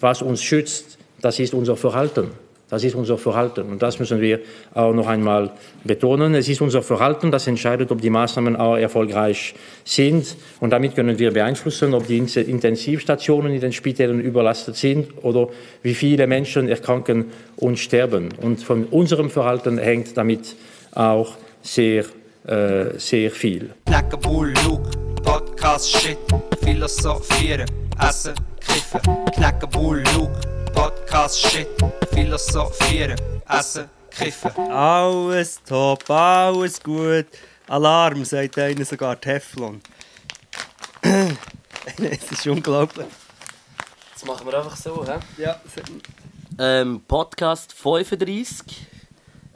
was uns schützt, das ist unser Verhalten. Das ist unser Verhalten und das müssen wir auch noch einmal betonen. Es ist unser Verhalten, das entscheidet, ob die Maßnahmen auch erfolgreich sind und damit können wir beeinflussen, ob die Intensivstationen in den Spitälern überlastet sind oder wie viele Menschen erkranken und sterben. Und von unserem Verhalten hängt damit auch sehr, äh, sehr viel. Podcast, Shit, Philosophieren, Essen, Kiffen, Knacken, Bull, Luke. Podcast, Shit, Philosophieren, Essen, Kiffen. Alles top, alles gut. Alarm, sagt einer sogar Teflon. es ist unglaublich. Das machen wir einfach so, hä? Ja. Ähm, Podcast 35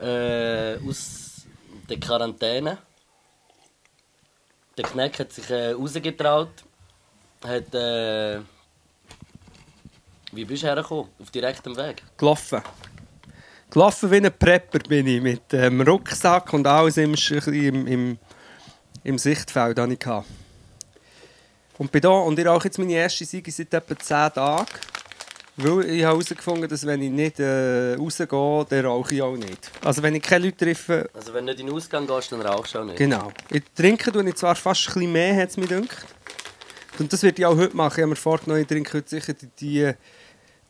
äh, aus der Quarantäne. Der Kneck hat sich äh, rausgetraut, hat äh, wie bist du hergekommen? Auf direktem Weg? Gelaufen. Gelaufen wie ein Prepper bin ich, mit ähm, Rucksack und alles im, im, im, im Sichtfeld. Hatte ich. Und bin da und ich rauche jetzt meine erste Siege seit etwa 10 Tagen. Weil ich habe herausgefunden, dass wenn ich nicht äh, rausgehe, dann rauche ich auch nicht. Also wenn ich keine Leute treffe... Also wenn du nicht in den Ausgang gehst, dann rauchst du auch nicht? Genau. Ich trinke tue ich zwar fast ein bisschen mehr, hat es mir gedacht. Und das werde ich auch heute machen. Ich habe mir vorgenommen, ich trinke heute sicher die, die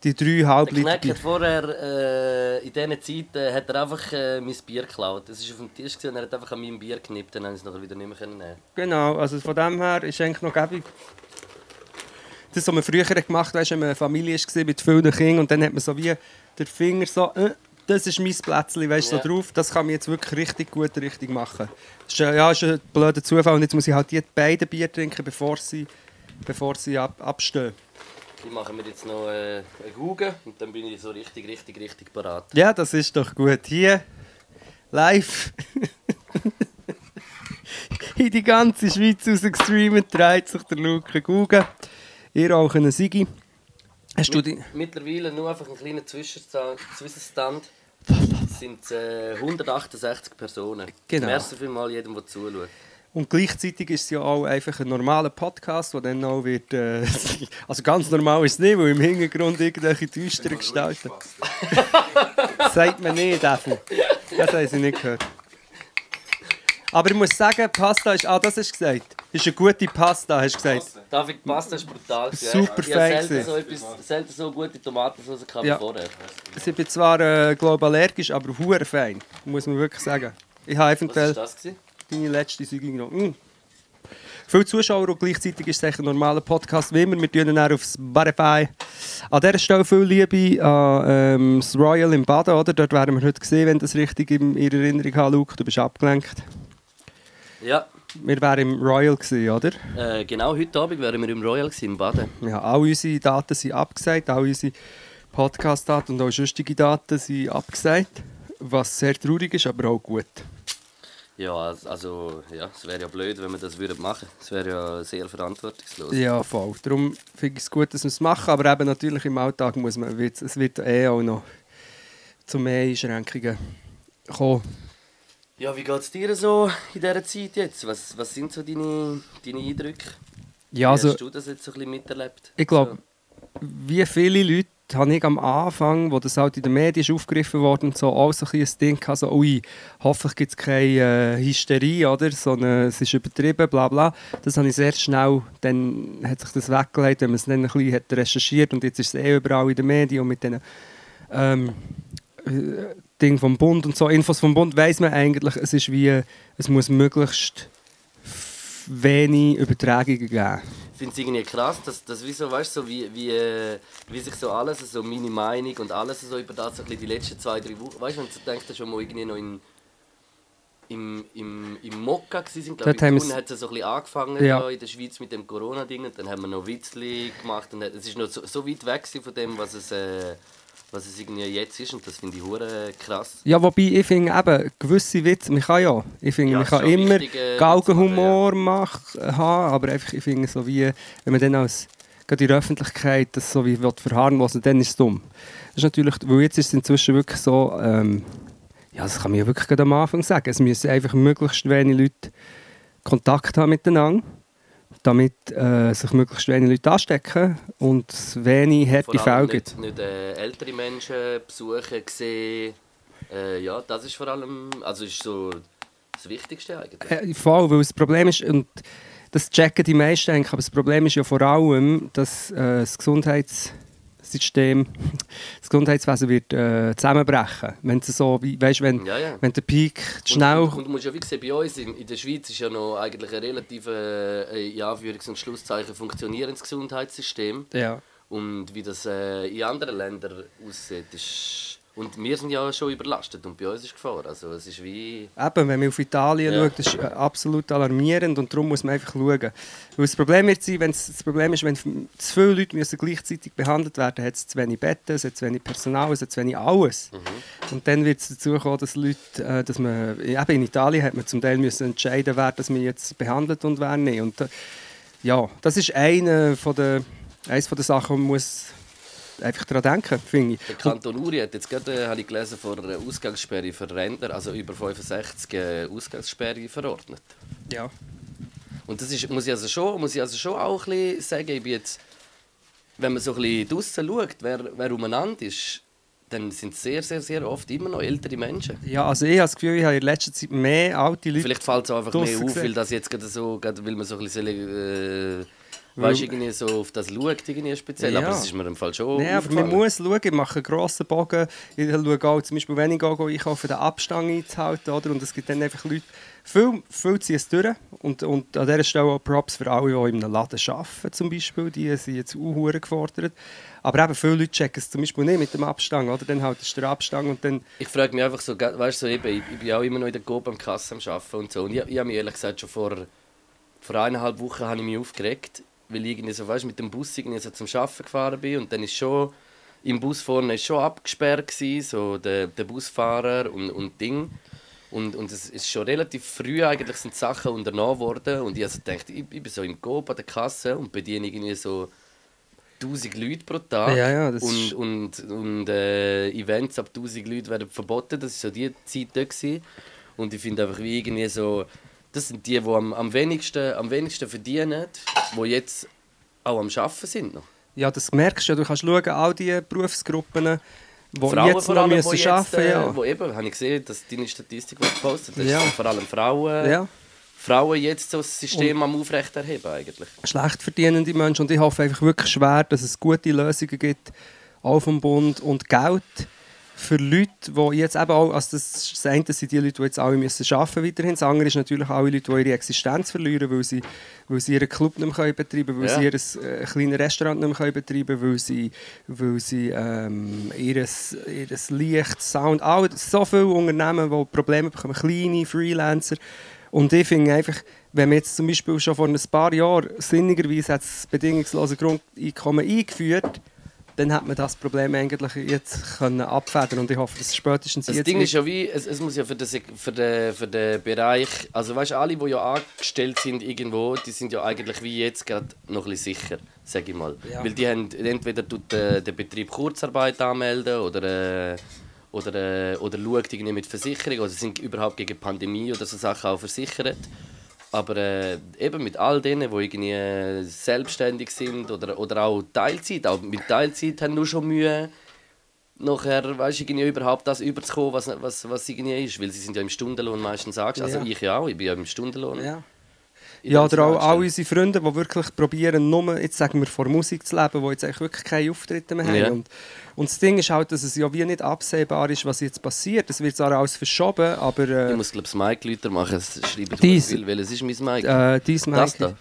die drei Halbliter Bier. vorher, äh, in diesen Zeiten, hat er einfach äh, mein Bier geklaut. Es war auf dem Tisch und er hat einfach an meinem Bier geknippt, dann konnte ich es nachher wieder nicht mehr nehmen Genau, also von dem her ist eigentlich noch gäbig. Das, was man früher gemacht hat, wenn man eine Familie war mit vielen Kindern und dann hat man so wie den Finger so, äh, das ist mein Plätzchen, weißt ja. so drauf. Das kann man jetzt wirklich richtig gut richtig machen. Das ist, ja, ist ein blöder Zufall und jetzt muss ich halt die beiden Bier trinken, bevor sie, bevor sie ab, abstehen. Ich mache mir jetzt noch äh, einen Gugen und dann bin ich so richtig, richtig, richtig parat. Ja, das ist doch gut. Hier, live. In die ganze Schweiz raus gestreamt, dreht sich der Luke Gugen. Ihr auch einen Sigi. Hast du die? Mittlerweile nur einfach einen kleinen Zwischenstand. Zwischenstand. Es sind äh, 168 Personen. Genau. Merci vielmals jedem, der zuschaut. Und gleichzeitig ist es ja auch einfach ein normaler Podcast, der dann auch wird. Äh, also ganz normal ist es nicht, weil im Hintergrund irgendwelche düsteren Gestalten. Sagt man nicht, Effi. Das haben sie nicht gehört. Aber ich muss sagen, Pasta ist. Ah, das hast du gesagt. Ist eine gute Pasta, hast du gesagt. David, Pasta ist brutal. Super ich fein. selten so, etwas, selten so gute Tomatensauce gehabt ja. vorher. Ich bin zwar äh, glaube allergisch, aber hure fein. Muss man wirklich sagen. Ich habe eventuell. Was ist das? Gewesen? Deine letzte Sendung noch. Mm. Viele Zuschauer und gleichzeitig ist es ein normaler Podcast wie immer. Wir tun ihn auf Spotify. An dieser Stelle viel Liebe an ähm, das Royal im Baden. Oder? Dort werden wir heute gesehen, wenn das richtig in Ihrer Erinnerung hat. Luke, du bist abgelenkt. Ja. Wir wären im Royal gewesen, oder? Äh, genau, heute Abend wären wir im Royal gewesen, im Baden. Ja, all unsere Daten sind abgesagt, all unsere Podcast-Daten und auch sonstige Daten sind abgesagt. Was sehr traurig ist, aber auch gut. Ja, also ja, es wäre ja blöd, wenn wir das würden machen. Es wäre ja sehr verantwortungslos. Ja, voll. Darum finde ich es gut, dass wir es machen, aber eben natürlich im Alltag muss man, es wird eh auch noch zu mehr Einschränkungen kommen. Ja, wie geht es dir so in dieser Zeit jetzt? Was, was sind so deine, deine Eindrücke? Ja, also, wie hast du das jetzt so ein bisschen miterlebt? Ich glaube, so. wie viele Leute habe ich am Anfang, wo das halt in den Medien aufgegriffen worden, so auch so ein Ding gehabt, so, ui, hoffentlich gibt es keine äh, Hysterie, oder? So es ist übertrieben, bla bla. Das habe ich sehr schnell, dann hat sich das weggelegt, wenn man es dann ein bisschen hat recherchiert und jetzt ist es eh überall in den Medien und mit diesen ähm, äh, Dingen vom Bund und so, Infos vom Bund, weiß man eigentlich, es ist wie, es muss möglichst wenig Übertragungen geben finde es irgendwie krass, dass, dass wie so, weißt, so wie, wie, äh, wie sich so alles, so meine Meinung und alles so über das so die letzten zwei, drei Wochen, weißt du, wenn du denkst, dass schon mal irgendwie noch in, im, im, im Mokka waren, glaube ich, in hat es so ein bisschen angefangen ja. in der Schweiz mit dem Corona-Ding und dann haben wir noch Witzli gemacht und es ist noch so, so weit weg von dem, was es... Äh, was es irgendwie jetzt ist und das finde ich hure krass. Ja, wobei ich finde eben, gewisse Witze, man kann ja, ich finde, ja, man kann immer Galgenhumor ja. haben, aber einfach, ich finde so wie, wenn man dann als gerade in der Öffentlichkeit das so wie verharmlosen dann ist es dumm. Das ist natürlich, weil jetzt ist es inzwischen wirklich so, ähm, ja, das kann man ja wirklich am Anfang sagen, es müssen einfach möglichst wenige Leute Kontakt haben miteinander damit äh, sich möglichst wenige Leute anstecken und es wenig harte Fälle gibt. Nicht, nicht äh, ältere Menschen besuchen, sehen. Äh, ja, das ist vor allem, also ist so das Wichtigste eigentlich. Äh, voll, weil das Problem ist, und das checken die meisten eigentlich, aber das Problem ist ja vor allem, dass äh, das Gesundheits System, das Gesundheitswesen wird äh, zusammenbrechen. Wenn es so, wie, weißt, wenn, Ja, ja. wenn der Peak schnell... Und, und, und du musst ja wie sehen, bei uns in, in der Schweiz ist ja noch eigentlich ein relativ, äh, in Anführungs- und Schlusszeichen, funktionierendes Gesundheitssystem. ja. Und wie das äh, in anderen Ländern aussieht, ist... Und wir sind ja schon überlastet und bei uns ist Gefahr. Also es ist wie... Eben, wenn man auf Italien Ja. schaut, das ist äh, absolut alarmierend und darum muss man einfach schauen. Weil das Problem wird sein, wenn's, das Problem ist, wenn zu viele Leute müssen gleichzeitig behandelt werden, hat es zu wenig Betten, es hat zu wenig Personal, es hat zu wenig alles. Und dann wird es dazu kommen, dass Leute, äh, dass man, eben in Italien hat man zum Teil müssen entscheiden, wer das man jetzt behandelt und wer nicht. Und äh, ja, das ist eine von der, eines von der Sachen, man muss einfach daran denken, finde ich. Der Kanton Uri hat jetzt gerade, äh, habe ich gelesen, vor einer Ausgangssperre für Rentner, also über 65 äh, Ausgangssperre verordnet. Ja. Und das ist, muss, ich also schon, muss ich also schon auch ein bisschen sagen, ich bin jetzt, wenn man so ein bisschen draussen schaut, wer, wer umeinander ist, dann sind es sehr, sehr, sehr oft immer noch ältere Menschen. Ja, also ich habe das Gefühl, ich habe in letzter Zeit mehr alte Leute Vielleicht fällt es einfach mehr auf, weil das jetzt gerade so, gerade weil man so ein bisschen, äh, Weißt, irgendwie so auf das schaut, irgendwie speziell. Ja. Aber es ist mir im Fall schon Nein, aber man muss schauen, ich mache einen grossen Bogen. Ich schaue auch, zum Beispiel, wenn ich gehe, gehe einkaufen, den Abstand einzuhalten. Oder? Und es gibt dann einfach Leute, viel, viel ziehen es durch. Und, und an dieser Stelle auch Props für alle, die in einem Laden arbeiten, zum Beispiel. Die sind jetzt auch gefordert. Aber eben viele Leute checken es zum Beispiel nicht mit dem Abstand. Oder? Dann haltest du den Abstand und dann... Ich frage mich einfach so, weißt du, so eben, ich, ich bin auch immer noch in der Coop am Kasse am Arbeiten und so. Und ich, ich habe mich ehrlich gesagt schon vor, vor eineinhalb Wochen habe ich mich aufgeregt, weil ich irgendwie so, weißt, mit dem Bus irgendwie so zum Arbeiten gefahren bin und dann ist schon, im Bus vorne ist schon abgesperrt gewesen, so der, der Busfahrer und, und Ding. Und, und es ist schon relativ früh eigentlich sind die Sachen unternommen worden und ich also dachte, ich, ich bin so im Coop an der Kasse und bediene irgendwie so 1000 Leute pro Tag. Ja, ja, das und und, und äh, Events ab 1000 Leuten werden verboten. Das war so die Zeit da. Gewesen. Und ich finde einfach wie irgendwie so, das sind die, die am, am, wenigsten, am wenigsten verdienen, die jetzt auch am Arbeiten sind. Noch. Ja, das merkst du. Du kannst schauen, all diese Berufsgruppen, die Frauen jetzt vor noch allem, müssen die jetzt, arbeiten äh, ja. wo eben, habe ich gesehen, dass deine Statistik die du gepostet hast, Ja. vor allem Frauen, ja. Frauen jetzt so das System am Aufrechterheben eigentlich. schlecht verdienende Menschen. Und ich hoffe einfach wirklich schwer, dass es gute Lösungen gibt, auch vom Bund und Geld für Leute, die jetzt eben auch, also das, das eine sind die Leute, die jetzt alle müssen arbeiten weiterhin. Das andere ist natürlich alle Leute, die ihre Existenz verlieren, weil sie, weil sie ihren Club nicht mehr betreiben können, weil Ja. sie ihr äh, kleines Restaurant nicht mehr betreiben können, weil sie, weil sie ähm, ihres Licht, Sound, all, so viele Unternehmen, die Probleme bekommen, kleine Freelancer. Und ich finde einfach, wenn man jetzt zum Beispiel schon vor ein paar Jahren sinnigerweise hat das bedingungslose Grundeinkommen eingeführt, dann hat man das Problem eigentlich jetzt können abfedern und ich hoffe, dass spätestens Das jetzt Ding wird- ist ja wie, es, es muss ja für den, für den, für den Bereich, also weißt du, alle, die ja angestellt sind irgendwo, die sind ja eigentlich wie jetzt gerade noch ein bisschen sicher, sage ich mal. Ja. Weil die haben, entweder tut der, der Betrieb Kurzarbeit anmelden oder, äh, oder, äh, oder schaut irgendwie mit Versicherung oder sind überhaupt gegen Pandemie oder so Sachen auch versichert. Aber äh, eben mit all denen, die irgendwie äh, selbstständig sind oder, oder auch Teilzeit, auch mit Teilzeit haben nur schon Mühe, nachher weißt, irgendwie überhaupt das überzukommen, was, was, was irgendwie ist. Weil sie sind ja im Stundenlohn meistens angestellt. Also Ja. ich ja auch, ich bin ja im Stundenlohn. ja. Ja, oder auch all unsere Freunde, die wirklich probieren, nur, jetzt sagen wir, vor Musik zu leben, die jetzt eigentlich wirklich keine Auftritte mehr haben. Ja. Und, und das Ding ist halt, dass es ja wie nicht absehbar ist, was jetzt passiert. Es wird zwar alles verschoben, aber Ich äh, muss glaube ich das Mic lauter machen, es schreibt Dies- viel, weil es ist mein Mic. äh, dies das Mic- da,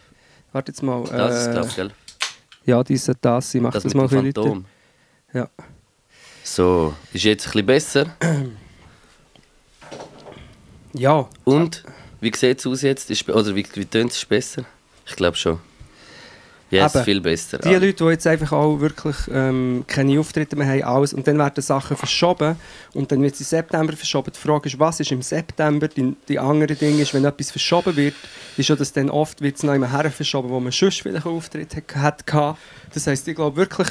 Warte jetzt mal. das ist äh, glaube ich, gell? Ja, diese das. Ich mache Das das, mal ein bisschen. Phantom. Ja. So, ist jetzt ein bisschen besser. ja, Und, wie sieht es aus jetzt? Ist, oder wie, wie tönt es besser? Ich glaube schon. Ja, es Eben. ist viel besser. Die Leute, die jetzt einfach auch wirklich ähm, keine Auftritte mehr haben, alles, und dann werden Sachen verschoben und dann wird es im September verschoben. Die Frage ist, was ist im September? Die, die andere Ding ist, wenn etwas verschoben wird, ist ja, dass dann oft wird es noch immer her verschoben, wo man sonst vielleicht einen Auftritt hat, hat gehabt. Das heisst, ich glaube wirklich,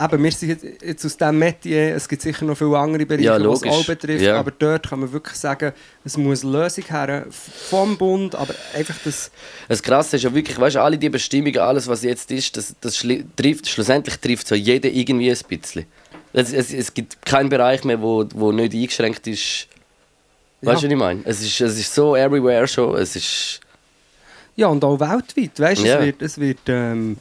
eben, wir sind jetzt, aus diesem Metier, es gibt sicher noch viele andere Bereiche, Ja, was auch betrifft, Ja. aber dort kann man wirklich sagen, es muss eine Lösung her vom Bund, aber einfach das, Das Krasse ist ja wirklich, weißt du, alle die Bestimmungen, alles was jetzt ist, das, das schli- trifft, schlussendlich trifft so jeder irgendwie ein bisschen. Es, es, es gibt keinen Bereich mehr, wo, wo nicht eingeschränkt ist. Weißt du, Ja. was ich meine? Es ist, es ist so everywhere schon. Es ist. ja und auch weltweit, weißt du, Ja. es wird, es wird, ähm,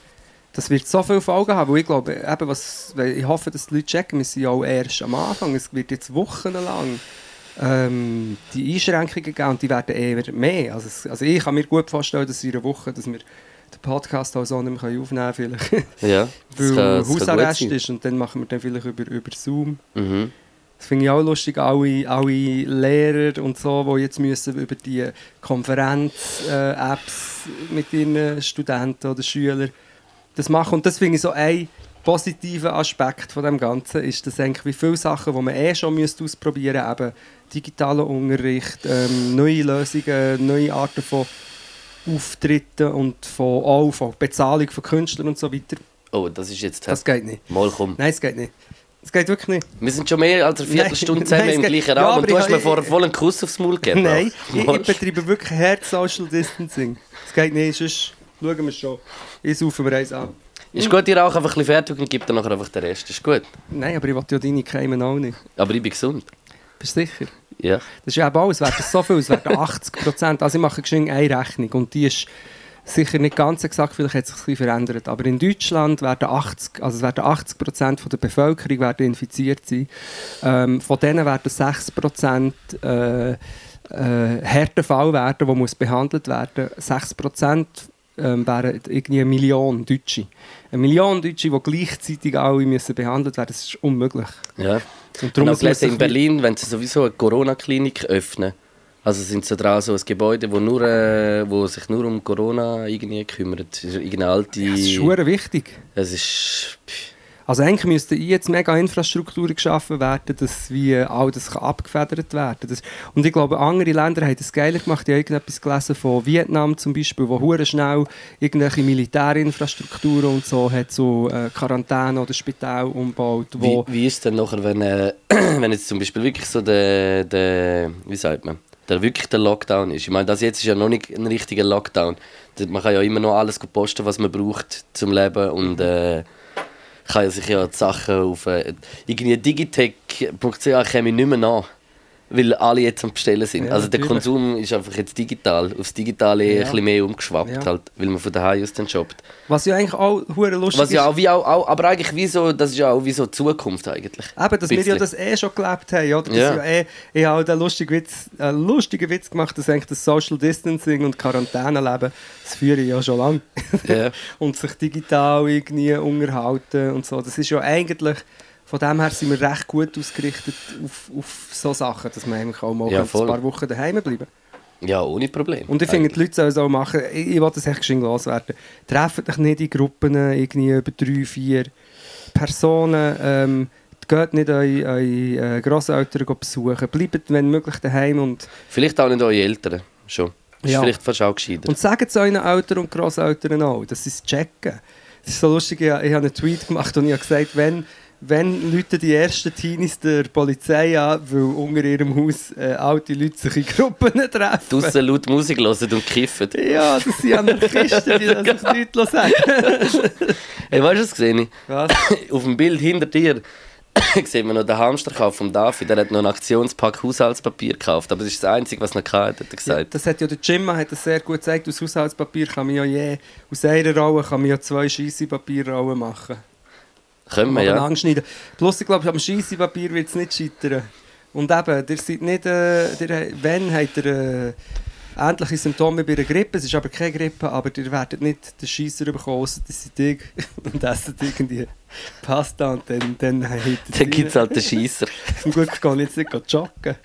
das wird so viele Folgen haben, weil ich glaube, eben was, ich hoffe, dass die Leute checken, wir sind ja auch erst am Anfang, es wird jetzt wochenlang ähm, die Einschränkungen geben und die werden eher mehr. Also, es, also ich kann mir gut vorstellen, dass in einer Woche, dass wir den Podcast auch so nicht mehr aufnehmen können, vielleicht, Ja, weil kann- Hausarrest ist und dann machen wir dann vielleicht über, über Zoom. Mhm. Das finde ich auch lustig, alle, alle Lehrer und so, die jetzt müssen über die Konferenz-Apps mit ihren Studenten oder Schülern das machen. Und das finde ich so ein positiver Aspekt von dem Ganzen, ist, dass eigentlich wie viele Sachen, die man eh schon müsste ausprobieren müsste, eben digitaler Unterricht, ähm, neue Lösungen, neue Arten von Auftritten und von, auch von Bezahlung von Künstlern und so weiter. Oh, das ist jetzt. Das geht nicht. Mal komm. Nein, es geht nicht. Es geht wirklich nicht. Wir sind schon mehr als eine Viertelstunde Nein, zusammen nein, im gleichen Ja, Raum aber und du hast mir vorher voll einen Kuss aufs Maul gegeben. Nein, ich, ich betreibe wirklich hart Social Distancing. Es geht nicht, sonst schauen wir schon. Ich saufe mir eins an. Ist gut, ich rauche einfach ein bisschen fertig und gebe dann nachher einfach den Rest. Ist gut. Nein, aber ich will ja deine Keimen auch nicht. Aber ich bin gesund. Bist du sicher? Ja. Das ist ja eben alles, es werden so viel, es werden 80 Prozent. Also ich mache geschwind eine Rechnung und die ist sicher nicht ganz exakt, vielleicht hat es sich ein bisschen verändert. Aber in Deutschland werden 80, also es werden 80 Prozent von der Bevölkerung werden infiziert sein. Ähm, von denen werden 6 Prozent äh, äh, Härtefall werden, die muss behandelt werden. 6 Prozent ähm, wären irgendwie eine Million Deutsche. Eine Million Deutsche, die gleichzeitig alle müssen behandelt werden, das ist unmöglich. ja. Und Und darum sich in Berlin, wenn sie sowieso eine Corona-Klinik öffnen, also sind sie dran so ein Gebäude, wo, nur, äh, wo sich nur um Corona irgendwie kümmert. Es ist irgendeine alte... Ja, das ist wichtig. es ist... pff, Also eigentlich müsste jetzt mega Infrastruktur geschaffen werden, dass wie all das kann abgefedert werden das, Und ich glaube, andere Länder haben das geiler gemacht. Ich habe irgendetwas gelesen von Vietnam zum Beispiel, wo hure schnell irgendwelche Militärinfrastrukturen und so hat so äh, Quarantäne oder Spital umgebaut, Wie, wo wie ist es denn nachher, wenn, äh, wenn jetzt zum Beispiel wirklich so der, der wie sagt man, der wirklich der Lockdown ist? Ich meine, das jetzt ist ja noch nicht ein richtiger Lockdown. Man kann ja immer noch alles posten, was man braucht zum Leben und äh, kann ja sich ja die Sachen auf äh, irgendwie digitech.ch käme ich nicht mehr nach. Weil alle jetzt am Bestellen sind. Ja, also der natürlich. Konsum ist einfach jetzt digital, aufs Digitale Ja. ein bisschen mehr umgeschwappt, Ja. halt, weil man von daheim aus dann shoppt. was ja eigentlich auch hure lustig Was ja auch wie auch, auch, aber eigentlich wie so, das ist ja auch wie so die Zukunft eigentlich. Eben, dass wir ja das eh schon gelebt haben, oder? Das Ja. ja. eh, ich habe den lustigen Witz, einen lustigen Witz gemacht, dass eigentlich das Social Distancing und Quarantäneleben, das führe ich ja schon lange. Ja. und sich digital irgendwie unterhalten und so. Das ist ja eigentlich, von dem her sind wir recht gut ausgerichtet auf, auf so Sachen, dass man eigentlich auch mal Ja, ein paar Wochen daheim bleiben Ja, ohne Problem. Und ich finde, die Leute sollen es auch machen. Ich, ich will das echt geschwind loswerden. Trefft euch nicht in Gruppen, irgendwie über drei, vier Personen. Ähm, geht nicht eure, eure äh, Grosseltern besuchen. Bleibt, wenn möglich, daheim und Vielleicht auch nicht eure Eltern schon. Das ist Ja. vielleicht fast auch gescheiter. Und sagt es euren Eltern und Grosseltern auch, dass sie es checken. Das ist so lustig, ich, ich habe einen Tweet gemacht und ich habe gesagt, wenn, wenn Leute die ersten Teenies der Polizei an, weil unter ihrem Haus äh, alte Leute sich in Gruppen treffen. Draussen laut Musik hören und kiffen. Ja, das sind Anarchisten, die das auf nichts sagen. Hey, weißt du, was gesehen ich? Was? Auf dem Bild hinter dir sieht man noch den Hamsterkauf von David. Der hat noch einen Aktionspack Haushaltspapier gekauft. Aber das ist das Einzige, was er hatte, hat er Ja, gesagt. das hat ja der Jimma hat das sehr gut gezeigt. Aus Haushaltspapier kann man ja je, aus einer Rolle kann man ja zwei Scheissepapierrollen machen. Können wir, ja. anschneiden. Plus, ich glaube, am Scheissepapier wird es nicht scheitern. Und eben, ihr seid nicht, äh, ihr, wenn habt ihr äh, ähnliche Symptome bei einer Grippe, es ist aber keine Grippe, aber ihr werdet nicht den Scheisser bekommen, ausser dass sie dich und essen irgendwie Pasta und dann, dann habt ihr Dann gibt es halt den Scheisser. Zum Glück kann ich jetzt nicht joggen.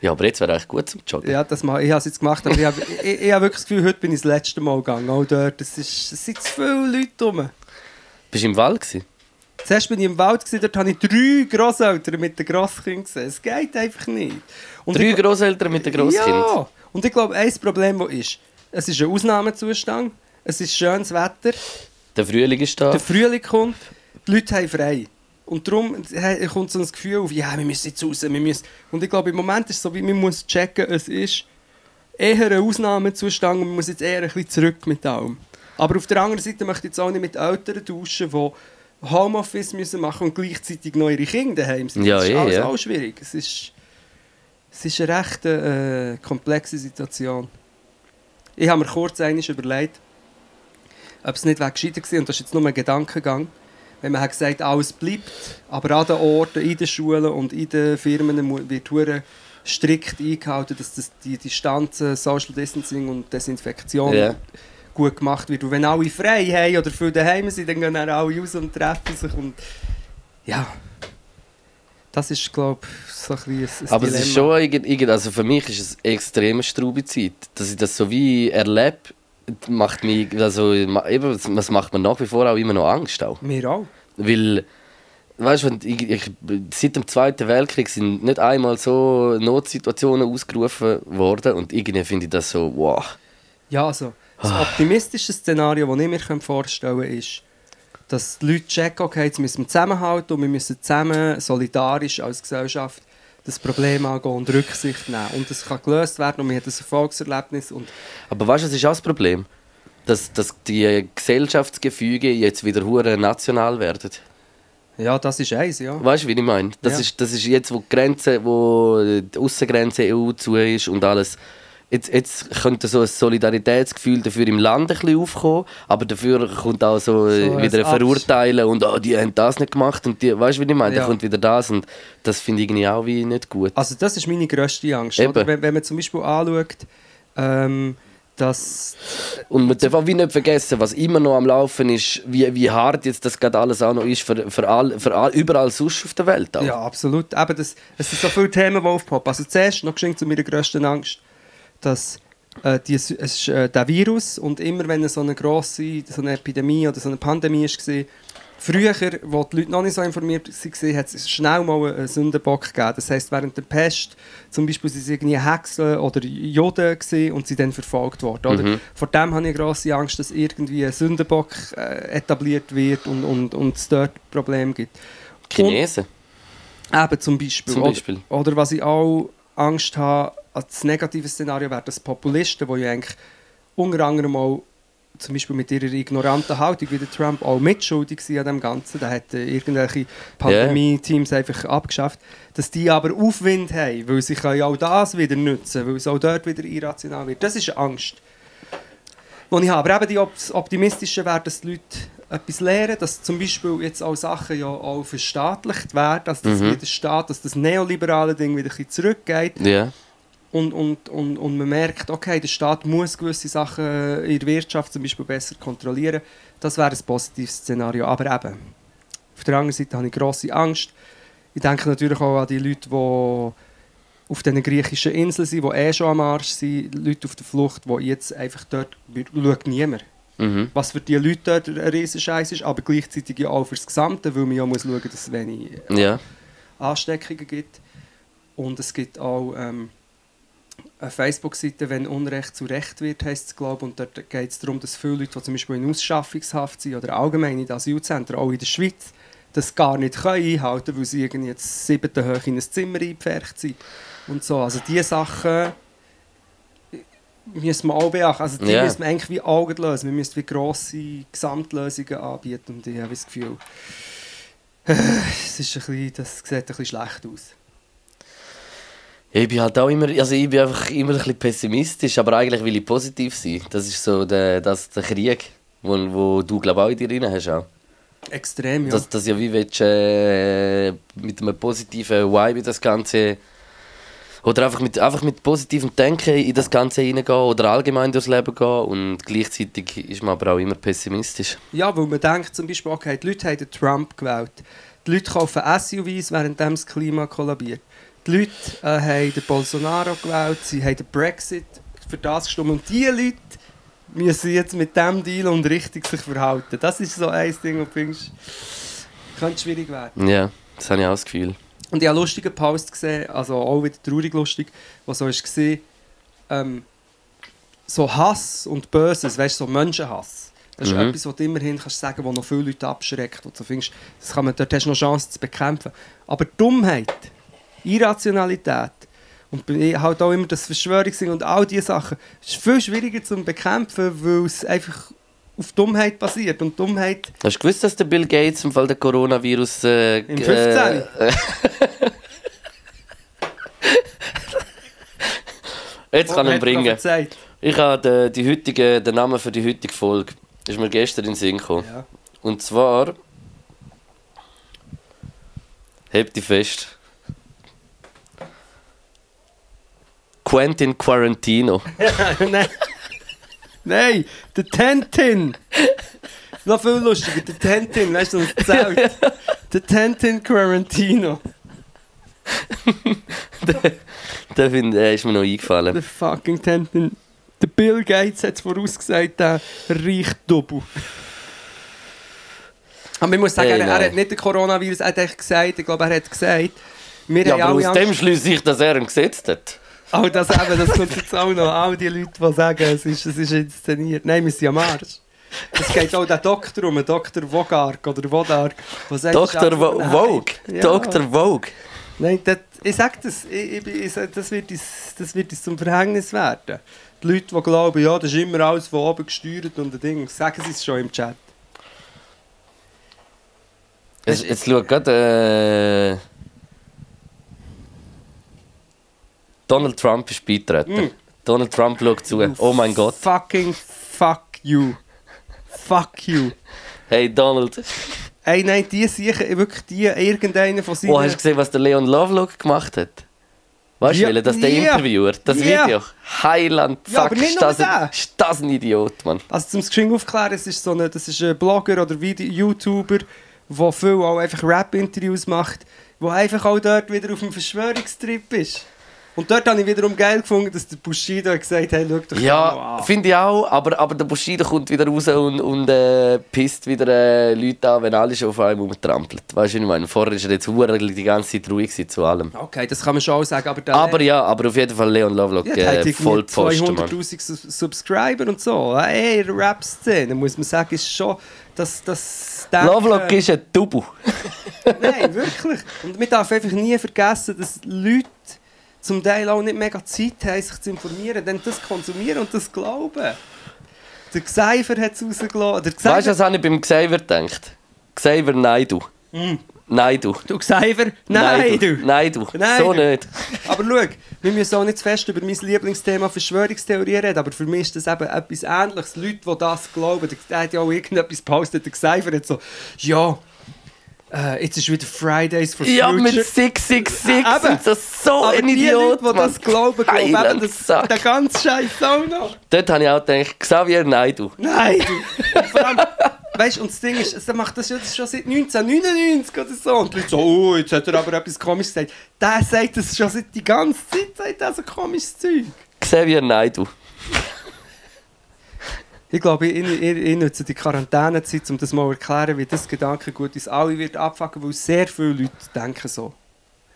Ja, aber jetzt wäre eigentlich gut zum Joggen. Ja, das mach, ich habe es jetzt gemacht, aber ich habe, ich, ich habe wirklich das Gefühl, heute bin ich das letzte Mal gegangen. Auch dort, es, ist, es sind zu viele Leute rum. Bist du im Wald? Gewesen? Zuerst bin ich im Wald, gewesen, dort habe ich drei Grosseltern mit den Grosskindern gesehen. Es geht einfach nicht. Und Drei ich, Grosseltern mit den Grosskind. Ja, und ich glaube, ein Problem, das ist, es ist ein Ausnahmezustand, es ist schönes Wetter, Der Frühling ist da. Der Frühling kommt, die Leute haben frei. Und darum kommt so ein Gefühl auf, ja, wir müssen jetzt raus, wir müssen... Und ich glaube, im Moment ist es so, wie man muss checken, es ist eher ein Ausnahmezustand und man muss jetzt eher ein bisschen zurück mit allem. Aber auf der anderen Seite möchte ich jetzt auch nicht mit Eltern tauschen, die Homeoffice müssen machen und gleichzeitig noch ihre Kinder daheim sind. Ja, das ist eh, alles ja. auch schwierig. Es ist, es ist eine recht äh, komplexe Situation. Ich habe mir kurz einmal überlegt, ob es nicht wäre gescheiter gewesen, und das ist jetzt nur ein Gedankengang, wenn man hat gesagt alles bleibt, aber an den Orten, in den Schulen und in den Firmen wird hure strikt eingehalten, dass das die Distanzen, Social Distancing und Desinfektion Ja. Gut gemacht wird. Und wenn alle frei haben oder viel daheim sind, dann gehen dann alle raus und treffen sich und ja, das ist glaube ich so ein, bisschen ein, Aber es ist Dilemma. schon irgend, irgend- also für mich ist es eine extreme straube Zeit. Dass ich das so wie erlebe, macht mich, also eben, das macht mir nach wie vor auch immer noch Angst auch. Mir auch. Weil, weißt du, ich, ich, seit dem Zweiten Weltkrieg sind nicht einmal so Notsituationen ausgerufen worden und irgendwie finde ich das so, wow. Ja, also das Ah. optimistische Szenario, das ich mir vorstellen kann, ist, dass die Leute checken, okay, jetzt müssen wir zusammenhalten und wir müssen zusammen solidarisch als Gesellschaft das Problem angehen und Rücksicht nehmen. Und es kann gelöst werden und wir haben ein Erfolgserlebnis. Und Aber weißt du, was ist auch das Problem? Dass, dass die Gesellschaftsgefüge jetzt wieder hure national werden. ja, das ist eins, ja. Weißt du, wie ich meine? Das, Ja. ist, das ist jetzt, wo die Grenze, wo die Aussengrenze EU zu ist und alles. Jetzt, jetzt könnte so ein Solidaritätsgefühl dafür im Land ein bisschen aufkommen, aber dafür kommt auch so, äh, So wieder ein Verurteilen und oh, die haben das nicht gemacht und die, weißt du, wie ich meine? Ja. Da kommt wieder das und das finde ich irgendwie auch wie nicht gut. Also das ist meine grösste Angst. Wenn, wenn man zum Beispiel anschaut, ähm, dass Und man darf auch wie nicht vergessen, was immer noch am Laufen ist, wie, wie hart jetzt das gerade alles auch noch ist für, für, all, für all, überall sonst auf der Welt. Auch. Ja, absolut. Eben das, es sind so viele Themen, die aufpoppen. Also zuerst noch geschenkt zu meiner grössten Angst, dass äh, die, es ist, äh, der Virus und immer wenn so eine grosse so eine Epidemie oder so eine Pandemie war, früher, wo die Leute noch nicht so informiert waren, hat es schnell mal einen Sündenbock gegeben. Das heisst, während der Pest zum Beispiel sind sie irgendwie Hexen oder Juden und sie dann verfolgt worden. Oder? Mhm. Vor dem habe ich grosse Angst, dass irgendwie ein Sündenbock äh, etabliert wird und, und, und es dort Probleme gibt. Chinesen. Eben zum Beispiel. Zum Beispiel. Oder, oder was ich auch Angst habe, als negative Szenario wäre, dass Populisten, die ja eigentlich unter anderem auch zum Beispiel mit ihrer ignoranten Haltung wie der Trump auch mitschuldig sind an dem Ganzen, da hat äh, irgendwelche Pandemie-Teams einfach abgeschafft, dass die aber Aufwind haben, weil sie können ja auch das wieder nutzen, weil es auch dort wieder irrational wird. Das ist eine Angst. Die ich habe. Aber eben die Op- das Optimistische wäre, dass die Leute etwas lernen, dass zum Beispiel jetzt auch Sachen ja auch verstaatlicht werden, dass das Mhm. wieder Staat, dass das neoliberale Ding wieder ein bisschen zurückgeht Ja. und, und, und, und man merkt, okay, der Staat muss gewisse Sachen in der Wirtschaft zum Beispiel besser kontrollieren. Das wäre ein positives Szenario. Aber eben, auf der anderen Seite habe ich grosse Angst. Ich denke natürlich auch an die Leute, die auf den griechischen Inseln sind, die eh schon am Arsch sind, Leute auf der Flucht, die jetzt einfach dort schaut niemand. Mhm. Was für die Leute dort ein riesen Scheiß ist, aber gleichzeitig ja auch für das Gesamte, weil man ja muss schauen, dass es wenig Ja. Ansteckungen gibt. Und es gibt auch ähm, eine Facebook-Seite, wenn Unrecht zu Recht wird, heisst es, glaube Und dort geht es darum, dass viele Leute, die zum Beispiel in Ausschaffungshaft sind oder allgemein in den Asylzentren, auch in der Schweiz, das gar nicht können einhalten können, weil sie irgendwie jetzt siebten hoch in ein Zimmer eingepfercht sind. Und so. Also diese Sachen müssen wir auch beachten. Also die Ja. müssen wir eigentlich wie Augen lösen. Wir müssen wie grosse Gesamtlösungen anbieten. Und ich habe das Gefühl, es ist ein bisschen, das sieht ein bisschen schlecht aus. Ich bin halt auch immer, also ich bin einfach immer ein bisschen pessimistisch, aber eigentlich will ich positiv sein. Das ist so der, das, der Krieg, wo, wo du glaube auch in dir drin hast. Auch. Extrem, ja. Dass, dass ja wie willst, äh, mit einem positiven Vibe das Ganze oder einfach mit, einfach mit positivem Denken in das Ganze hineingehen oder allgemein durchs Leben gehen und gleichzeitig ist man aber auch immer pessimistisch. ja, weil man denkt zum Beispiel, okay, die Leute haben den Trump gewählt. Die Leute kaufen SUVs, während das Klima kollabiert. Die Leute äh, haben den Bolsonaro gewählt, sie haben den Brexit für das gestimmt. Und diese Leute müssen jetzt mit dem Deal und richtig sich verhalten. Das ist so ein Ding, wo du denkst, könnte schwierig werden. Ja, das habe ich auch das Gefühl. Und ich habe einen lustigen Post gesehen, also auch wieder traurig lustig, wo so gesehen, ähm, so Hass und Böses, weißt du, so Menschenhass. Das ist etwas, was du immerhin kannst sagen, was noch viele Leute abschreckt. Wo du findest, das kann man, dort hast du noch Chance zu bekämpfen. Aber Dummheit, Irrationalität und halt auch immer das Verschwörungsding und all diese Sachen, ist viel schwieriger zu bekämpfen, weil es einfach auf Dummheit basiert. Und Dummheit... Hast du gewusst, dass der Bill Gates im Fall der Coronavirus... Äh, Im 15. Äh, Jetzt kann ich ihn bringen. Ich habe den, die heutige, den Namen für die heutige Folge. Ist mir gestern in den Sinn gekommen. Ja. Und zwar. Hebt die fest. Quentin Quarantino. Nein. Der Tentin. Noch viel lustiger, der Tentin, weißt du, das Zelt. Der Tentin Quarantino. Der find, äh, ist mir noch eingefallen. Der fucking Tentin. Der Bill Gates hat es vorausgesagt, der reicht doppel. Aber man muss sagen, Hey, er, er hat nicht den Coronavirus, er hat gesagt, ich glaube, er hat gesagt, wir Ja, haben aber aus dem schließe ich, dass er ihn gesetzt hat. Oh, das eben, das kommt jetzt auch noch. All die Leute, die sagen, es ist, es ist inszeniert. Nein, wir sind am Arsch. Es geht auch der Doktor um, Dr. Vogark oder sagt... Dr. Vogue. Ja. Dr. Vogue. Nein, das, ich sag das, ich, ich, das, wird uns, das wird uns zum Verhängnis werden. Die Leute, die glauben, ja, das ist immer alles von oben gesteuert und ein Ding, sagen sie es schon im Chat. Jetzt, jetzt schau gerade. Äh, Donald Trump ist beitreten. Mm. Donald Trump schaut zu. Oh mein Gott. Fucking fuck you. Fuck you. Hey Donald. Ey, nein, die sicher, wirklich die, irgendeiner von seinen... Oh, hast du gesehen, was der Leon Lovelock gemacht hat? Weißt du, Ja, welcher das der ja, Interviewer? Das ja. Video. Heiland, Ja, fuck, aber nicht ist, das ein, ist das ein Idiot, Mann. Also zum Geschenk aufklären, es ist so eine, das ist ein Blogger oder Video YouTuber, der viel auch einfach Rap-Interviews macht, der einfach auch dort wieder auf dem Verschwörungstrip ist. Und dort habe ich wiederum geil gefunden, dass der Bushido gesagt hat, hey, schau doch Ja, finde ich auch, aber, aber der Bushido kommt wieder raus und, und äh, pisst wieder äh, Leute an, wenn alle schon auf einem rumtrampelt. Weißt du, ich meine? Vorher war er jetzt verdammt die ganze Zeit ruhig zu allem. Okay, das kann man schon auch sagen, aber der Aber ja, aber auf jeden Fall Leon Lovelock ja, der äh, voll Posten, Mann. 200'000 Sus- Subscriber und so. Der Rap-Szene, muss man sagen, ist schon... Das, das Denken- Lovelock ist ein Tubu. Nein, wirklich. Und man darf einfach nie vergessen, dass Leute zum Teil auch nicht mega Zeit haben, sich zu informieren, dann das konsumieren und das glauben. Der Xeifer hat es rausgelassen. Der Weißt du, was habe ich beim Xavier gedacht? Xavier, nein, du. Mm. Nein, du. du Xeifer? Nein, du. Nein, du. Nein, so du. nicht. Aber schau, wir müssen auch nicht zu fest über mein Lieblingsthema Verschwörungstheorie reden, aber für mich ist das eben etwas Ähnliches. Leute, die das glauben, der, hat ja auch irgendetwas gepostet, der Xeifer hat so, ja, äh, jetzt ist wieder Fridays for Ja, Future. mit 666 Eben. sind das so Aber ein die Idiot, Leute, die das glauben, glauben eben, das, Sack. der ganze Scheiß auch noch. Dort habe ich auch gedacht, Xavier, nein, du. Nein, du. Und vor allem, weißt du, und das Ding ist, er macht das ja schon seit 1999 oder so. Und die Leute so, oh, jetzt hat er aber etwas Komisches gesagt. Der sagt das schon seit die ganze Zeit, sagt er so komisches Zeug. Xavier, nein, du. Ich glaube, ich, ich, ich nutze die Quarantänezeit, um das mal zu erklären, wie das Gedankengut uns alle wird abfacken, weil sehr viele Leute denken so.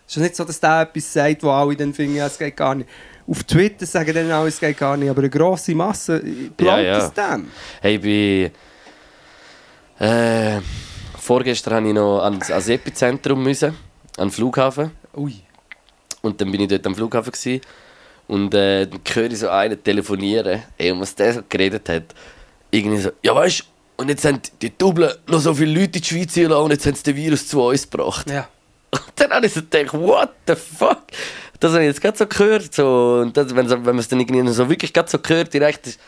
Es ist nicht so, dass der etwas sagt, wo alle dann finden, ja, es geht gar nicht. Auf Twitter sagen dann alle, es geht gar nicht, aber eine grosse Masse äh, glaubt Ja, ja. es dem. Hey, ich bin. Äh, vorgestern habe ich noch ans, ans Epizentrum müssen, an den Flughafen. Ui. Und dann bin ich dort am Flughafen gewesen. Und äh, dann höre ich so einen telefonieren, ey, und was der so geredet hat. Irgendwie so, ja weißt und jetzt haben die Dublen noch so viele Leute in die Schweiz gelassen und jetzt haben sie den Virus zu uns gebracht. Ja. Und dann habe ich so gedacht, what the fuck? Das habe ich jetzt gerade so gehört. So. Und das, wenn, wenn man es dann irgendwie so wirklich gerade so gehört, direkt, ist-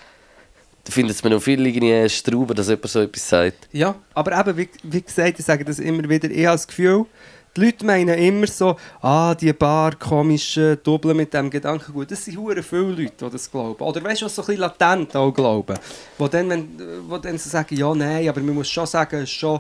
dann findet es mir noch viel irgendwie Strauben, dass jemand so etwas sagt. Ja, aber eben, wie, wie gesagt, ich sage das immer wieder, ich habe das Gefühl, die Leute meinen immer so, ah, die paar komischen Doppeln mit dem Gedankengut. Das sind hure viele Leute, die das glauben. Oder weißt du, was so ein bisschen latent auch glauben. Wo dann, wenn, wo dann so sagen, ja, nein, aber man muss schon sagen, es ist schon,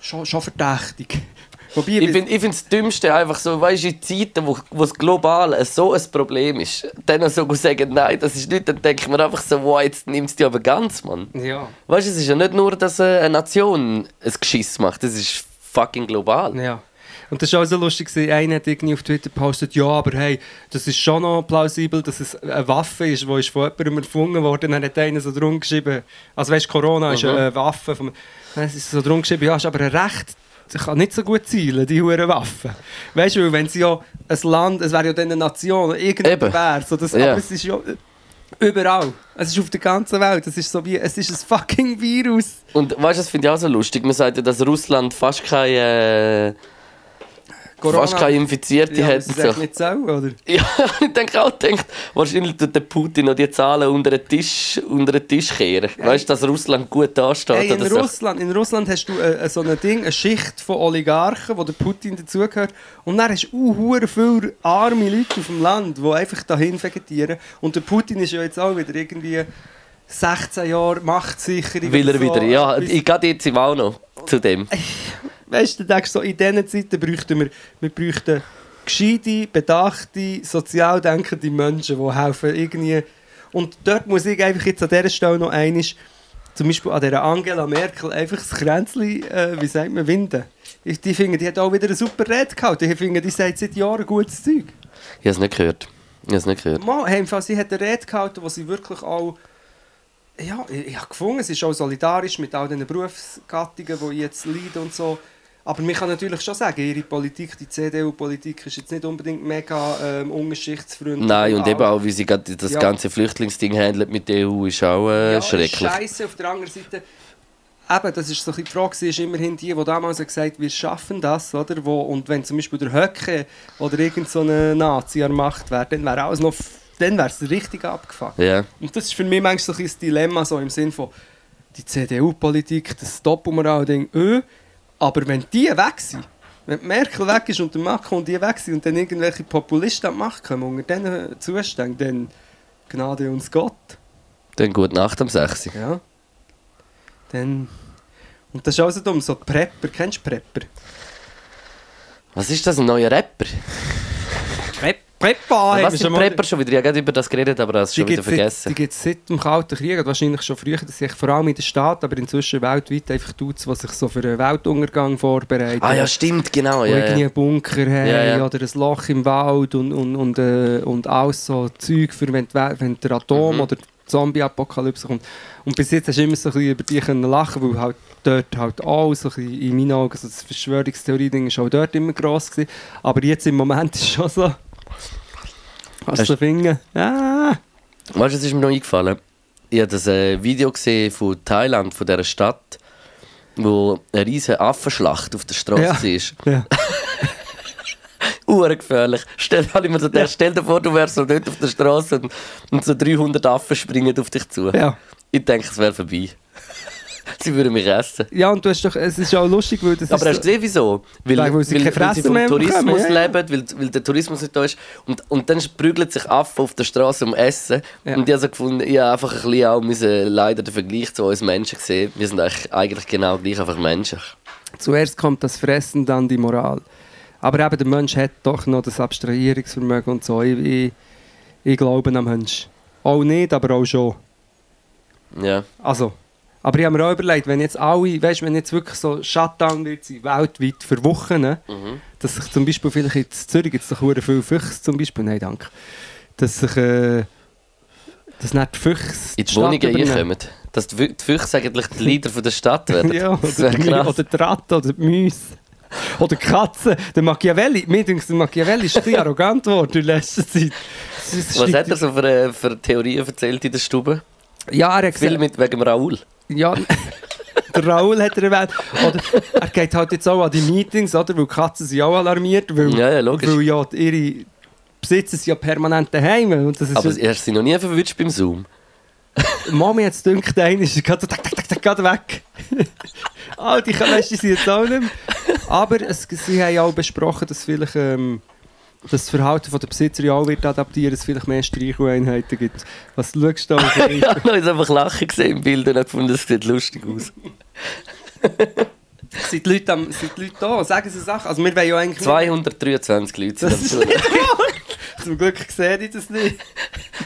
schon, schon verdächtig. Wobei, Ich finde ich das Dümmste einfach so, weißt du, in Zeiten, wo, wo es global so ein Problem ist, dann so zu sagen, nein, das ist nicht, dann denke ich mir einfach so, wow, jetzt nimmst du die aber ganz, Mann. ja, Weißt du, es ist ja nicht nur, dass eine Nation ein Geschiss macht, es ist fucking global. ja. Und das war auch so lustig, einer hat irgendwie auf Twitter gepostet, ja, aber hey, das ist schon noch plausibel, dass es eine Waffe ist, die ist von jemandem erfunden wurde. Dann hat einer so drum geschrieben, also weißt Corona ist Mhm. eine Waffe. Vom, dann ist so drum geschrieben, ja, ist aber ein Recht, ich kann nicht so gut zielen, die hure Waffen. Weißt du, wenn sie ja ein Land, es wäre ja dann eine Nation, irgendwer so das, Ja. aber es ist ja überall. Es ist auf der ganzen Welt. Es ist so wie, es ist ein fucking Virus. Und weißt du, das finde ich auch so lustig. Man sagt ja, dass Russland fast keine, äh, fast keine Infizierte ja, so. echt nicht so, oder? Ja, ich denke auch, denkt, wahrscheinlich tut der Putin noch die Zahlen unter den Tisch, unter den Tisch kehren. Weißt du, dass Russland gut dasteht Hey, in, oder so? Russland, in Russland hast du äh, so ein Ding, eine Schicht von Oligarchen, wo der Putin dazugehört. Und dann hast du uh, viele arme Leute auf dem Land, die einfach dahin vegetieren. Und der Putin ist ja jetzt auch wieder irgendwie 16 Jahre machtsicher. Will er wieder, ja, ich gehe jetzt im auch noch zu dem. Weißt du, denkst so, in diesen Zeiten bräuchten wir, wir bräuchten gescheite, bedachte, sozial denkende Menschen, die helfen irgendwie. Und dort muss ich einfach jetzt an dieser Stelle noch einiges, zum Beispiel an dieser Angela Merkel, einfach das Kränzchen, äh, wie sagt man, winden. Ich, die finden, die hat auch wieder eine super Rede gehabt. Die finden, die sagt seit Jahren gutes Zeug. Ich habe es nicht gehört. Ich habe es nicht gehört. Mal, hey, Fall, sie hat eine Rede gehalten, wo sie wirklich auch. Ja, ich, ich habe gefunden, sie ist auch solidarisch mit all diesen Berufsgattungen, die jetzt leiden und so. Aber man kann natürlich schon sagen, ihre Politik, die CDU-Politik, ist jetzt nicht unbedingt mega ähm, ungeschichtsfreundlich. Nein, und all. eben auch, wie sie das Ja. ganze Flüchtlingsding handelt mit der EU, ist auch äh, ja, schrecklich. Scheiße. Auf der anderen Seite, eben, das ist so ein die Frage, ist immerhin die, die damals gesagt haben, wir schaffen das, oder? Wo, und wenn zum Beispiel der Höcke oder irgend so Nazi an Macht wäre, dann wäre alles noch, dann wäre es richtig abgefuckt. Ja. Und das ist für mich manchmal so ein Dilemma, so im Sinn von, die CDU-Politik, das Doppelmoral-Ding, öh, aber wenn die weg sind, wenn Merkel weg ist und der Macron und die weg sind und dann irgendwelche Populisten an die Macht kommen unter diesen Zuständen, dann Gnade uns Gott. Dann gute Nacht am 6. Ja. Dann... Und das ist auch so dumm, so Prepper, kennst du Prepper? Was ist das, ein neuer Rapper? Prep Prepper, Was sind Prepper schon wieder? Ich habe über das geredet, aber das Die schon wieder gibt es vergessen. seit, dem Kalten Krieg, wahrscheinlich schon früher, dass sich vor allem in den Staaten, aber inzwischen weltweit einfach tut, die sich so für einen Weltuntergang vorbereiten. Ah ja, stimmt, genau. Ja, irgendwie ja. einen Bunker haben Ja, ja. oder ein Loch im Wald und, und, und, äh, und alles so Zeug für wenn, die wenn der Atom Mhm. oder die Zombie-Apokalypse kommt. Und bis jetzt hast du immer so ein bisschen über die können lachen, weil halt dort halt auch so ein bisschen in meinen Augen so das Verschwörungstheorie-Ding ist auch dort immer gross gewesen. Aber jetzt im Moment ist es schon so... Hast du Finger? Ah! Weißt du, was ist mir noch eingefallen? Ich habe das äh, Video gesehen von Thailand, von dieser Stadt, wo eine riesige Affenschlacht auf der Straße Ja. war. Ja. Urgefährlich. Stell, ich mir so gedacht, stell dir vor, du wärst so dort auf der Straße und, und so 300 Affen springen auf dich zu. ja. Ich denke, es wäre vorbei. Sie würden mich essen. Ja, und du hast doch, es ist auch lustig, weil das Aber hast du gesehen, wieso? Weil, Weil- weil sie weil Fresse sie vom Tourismus bekommen, ja, ja. leben, weil, weil der Tourismus nicht da ist. Und, und dann prügeln sich Affen auf der Straße um Essen. Ja. Und ich habe so gefunden, ich habe einfach ein bisschen auch müssen leider den Vergleich zu uns Menschen sehen. Wir sind eigentlich, eigentlich genau gleich, einfach Menschen. Zuerst kommt das Fressen, dann die Moral. Aber eben, der Mensch hat doch noch das Abstrahierungsvermögen und so. Ich, ich, ich glaube am Mensch. Auch nicht, aber auch schon. Ja. Also, aber ich habe mir auch überlegt, wenn jetzt alle, weißt, wenn jetzt wirklich so Shutdown wird sein, weltweit für Wochen, Mhm. dass sich zum Beispiel vielleicht in Zürich es doch viele Füchse zum Beispiel, nein danke, dass sich, äh, dass nicht die Füchse In die Stadt Wohnungen reinkommen. Dass die Fü- die Füchse eigentlich die Leader von der Stadt werden. Ja, das oder, die, oder die Ratte oder die Mäuse. Oder die Katze. Der Machiavelli, mir denkt, der Machiavelli ist ein bisschen arrogant geworden in letzter Zeit. Was hat er so für, äh, für Theorien erzählt in der Stube? Ja, er hat Viel gesagt, mit wegen Raoul. Ja, der Raoul hat er erwähnt. Oder er geht halt jetzt auch an die Meetings, oder? Weil die Katzen sind auch alarmiert. Weil, Ja, ja, logisch. Weil ja ihre Besitzer sind ja permanent daheim. Und das ist Aber ja, du sie noch nie verwünscht beim Zoom? Mami jetzt dünkt, einer ist gerade so tak, tak, tak, tak, gerade weg. ah, die die sind jetzt auch nicht mehr. Aber es, sie haben ja auch besprochen, dass vielleicht ähm, das Verhalten der Besitzer ja auch wird adaptieren, dass es vielleicht mehr Streicheinheiten gibt. Was schaust du da? Ich habe noch jetzt einfach lachen gesehen im Bild und gefunden, das sieht lustig aus. sind, die Leute am, sind die Leute da? Sagen sie Sachen? Also wir wollen ja eigentlich... 223 Leute sind Das am ist-. Zum Glück sehe ich das nicht.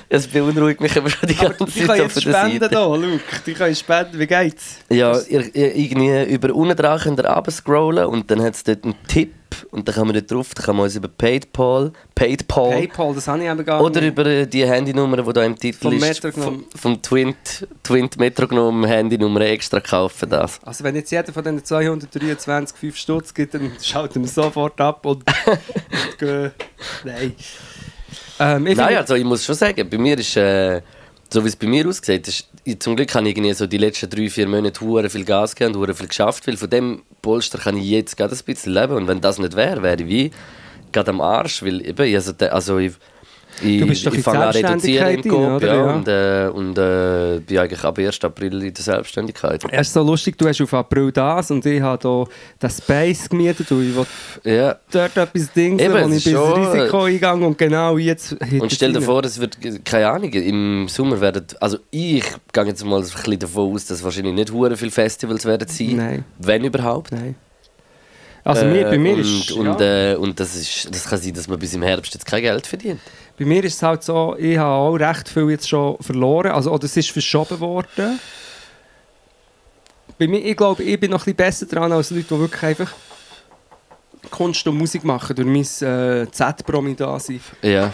Es beunruhigt mich aber schon die Aber ganze die Zeit jetzt der spenden Seite. da, Luke. Die können spenden. Wie geht's? Ja, ihr, ihr, irgendwie über unten dran könnt ihr runterscrollen und dann hat es dort einen Tipp und dann kann man dort drauf, dann kann man uns über PayPal, PayPal Paypal, das habe ich eben gar oder nicht. über äh, die Handynummer, die da im Titel Vom ist, vom, vom Twint, Twint Metrognom Handynummer extra kaufen das. Also wenn jetzt jeder von diesen 223 5 Stutz gibt, dann schalten wir sofort ab und, und gehen. Nein. Ähm, ich Nein, also ich muss schon sagen, bei mir ist, äh, so wie es bei mir aussieht, ist, zum Glück habe ich irgendwie so die letzten drei, vier Monate hure viel Gas gegeben und viel geschafft, weil von dem Polster kann ich jetzt gerade ein bisschen leben und wenn das nicht wäre, wäre ich wie gerade am Arsch, weil eben, also, also ich, ich, Du bist doch in ich fange an reduzieren im oder? ja, Ja. und, äh, und äh, bin eigentlich ab 1. April in der Selbstständigkeit. Es ist so lustig, du hast auf April das und ich habe hier den Space gemietet und ich will Ja. dort etwas Dings, Eben, wo es ich ist bis schon- Risiko eingehe und genau jetzt... Und stell dir vor, es wird, keine Ahnung, im Sommer werden, also ich gehe jetzt mal ein bisschen davon aus, dass wahrscheinlich nicht hure viele Festivals werden sein, Nein. wenn überhaupt. Nein. Also mir, bei mir und, ist... Und, ja. äh, und das, ist, das kann sein, dass man bis im Herbst jetzt kein Geld verdient. Bei mir ist es halt so, ich habe auch recht viel jetzt schon verloren. Also, oder es ist verschoben worden. Bei mir, ich glaube, ich bin noch ein bisschen besser dran als Leute, die wirklich einfach Kunst und Musik machen, durch mein äh, Z-Promi da sind. Ja.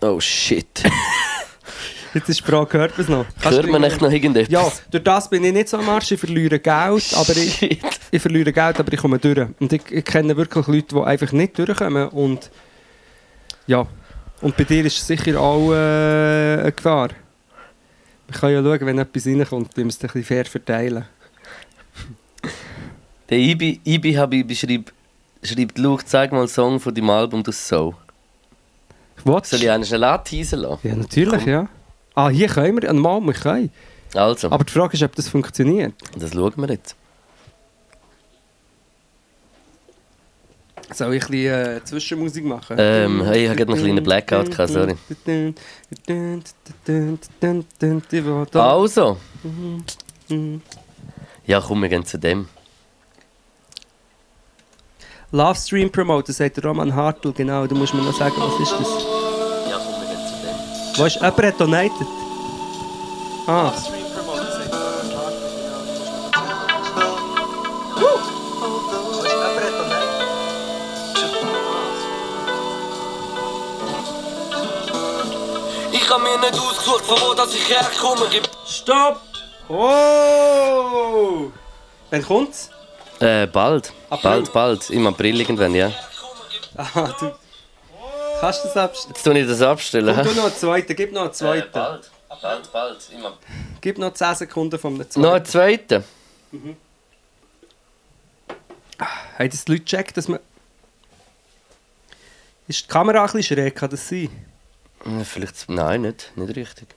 Oh shit. Jetzt ist die Frage, hört man es noch? Kannst Hört man echt noch irgendetwas? Ja, durch das bin ich nicht so am Arsch. Ich verliere Geld, aber ich, ich verliere Geld, aber ich komme durch. Und ich, ich kenne wirklich Leute, die einfach nicht durchkommen. Und ja, und bei dir ist es sicher auch äh, eine Gefahr. Wir können ja schauen, wenn etwas reinkommt, wir müssen es ein bisschen fair verteilen. Der Ibi, Ibi Habibi schreibt, schreibt Luke, zeig mal einen Song von deinem Album «Du So». Was? Soll ich einen schnell anteasen lassen? Ja, natürlich, ja. Ah, hier können wir, mal, wir können. Also, Aber die Frage ist, ob das funktioniert. das schauen wir jetzt. Soll ich ein bisschen äh, Zwischenmusik machen? Ähm, hey, ich habe gerade einen kleinen Blackout gehabt, sorry. Also. Ja, komm, wir gehen zu dem. Love Stream Promoter, sagt Roman Hartl, genau. Du musst mir noch sagen, was ist das? Ja, komm, wir gehen zu dem. Wo ist jemand hat donated? Ah. Ausgesucht, von wo dass ich herkomme. Stopp! Oh! Wann kommt's? Äh, bald. April? Bald, bald. Im April irgendwann, ja. Ah, du. Kannst du das abstellen? Jetzt tue ich das abstellen. Komm, du noch einen zweiten, gib noch einen zweiten. bald. Bald, bald. Immer. Gib noch 10 Sekunden vom zweiten. Noch einen zweiten. Haben das die Leute gecheckt, dass man... Ist die Kamera ein bisschen schräg, kann das sein? Vielleicht. Nein, nicht. Nicht richtig.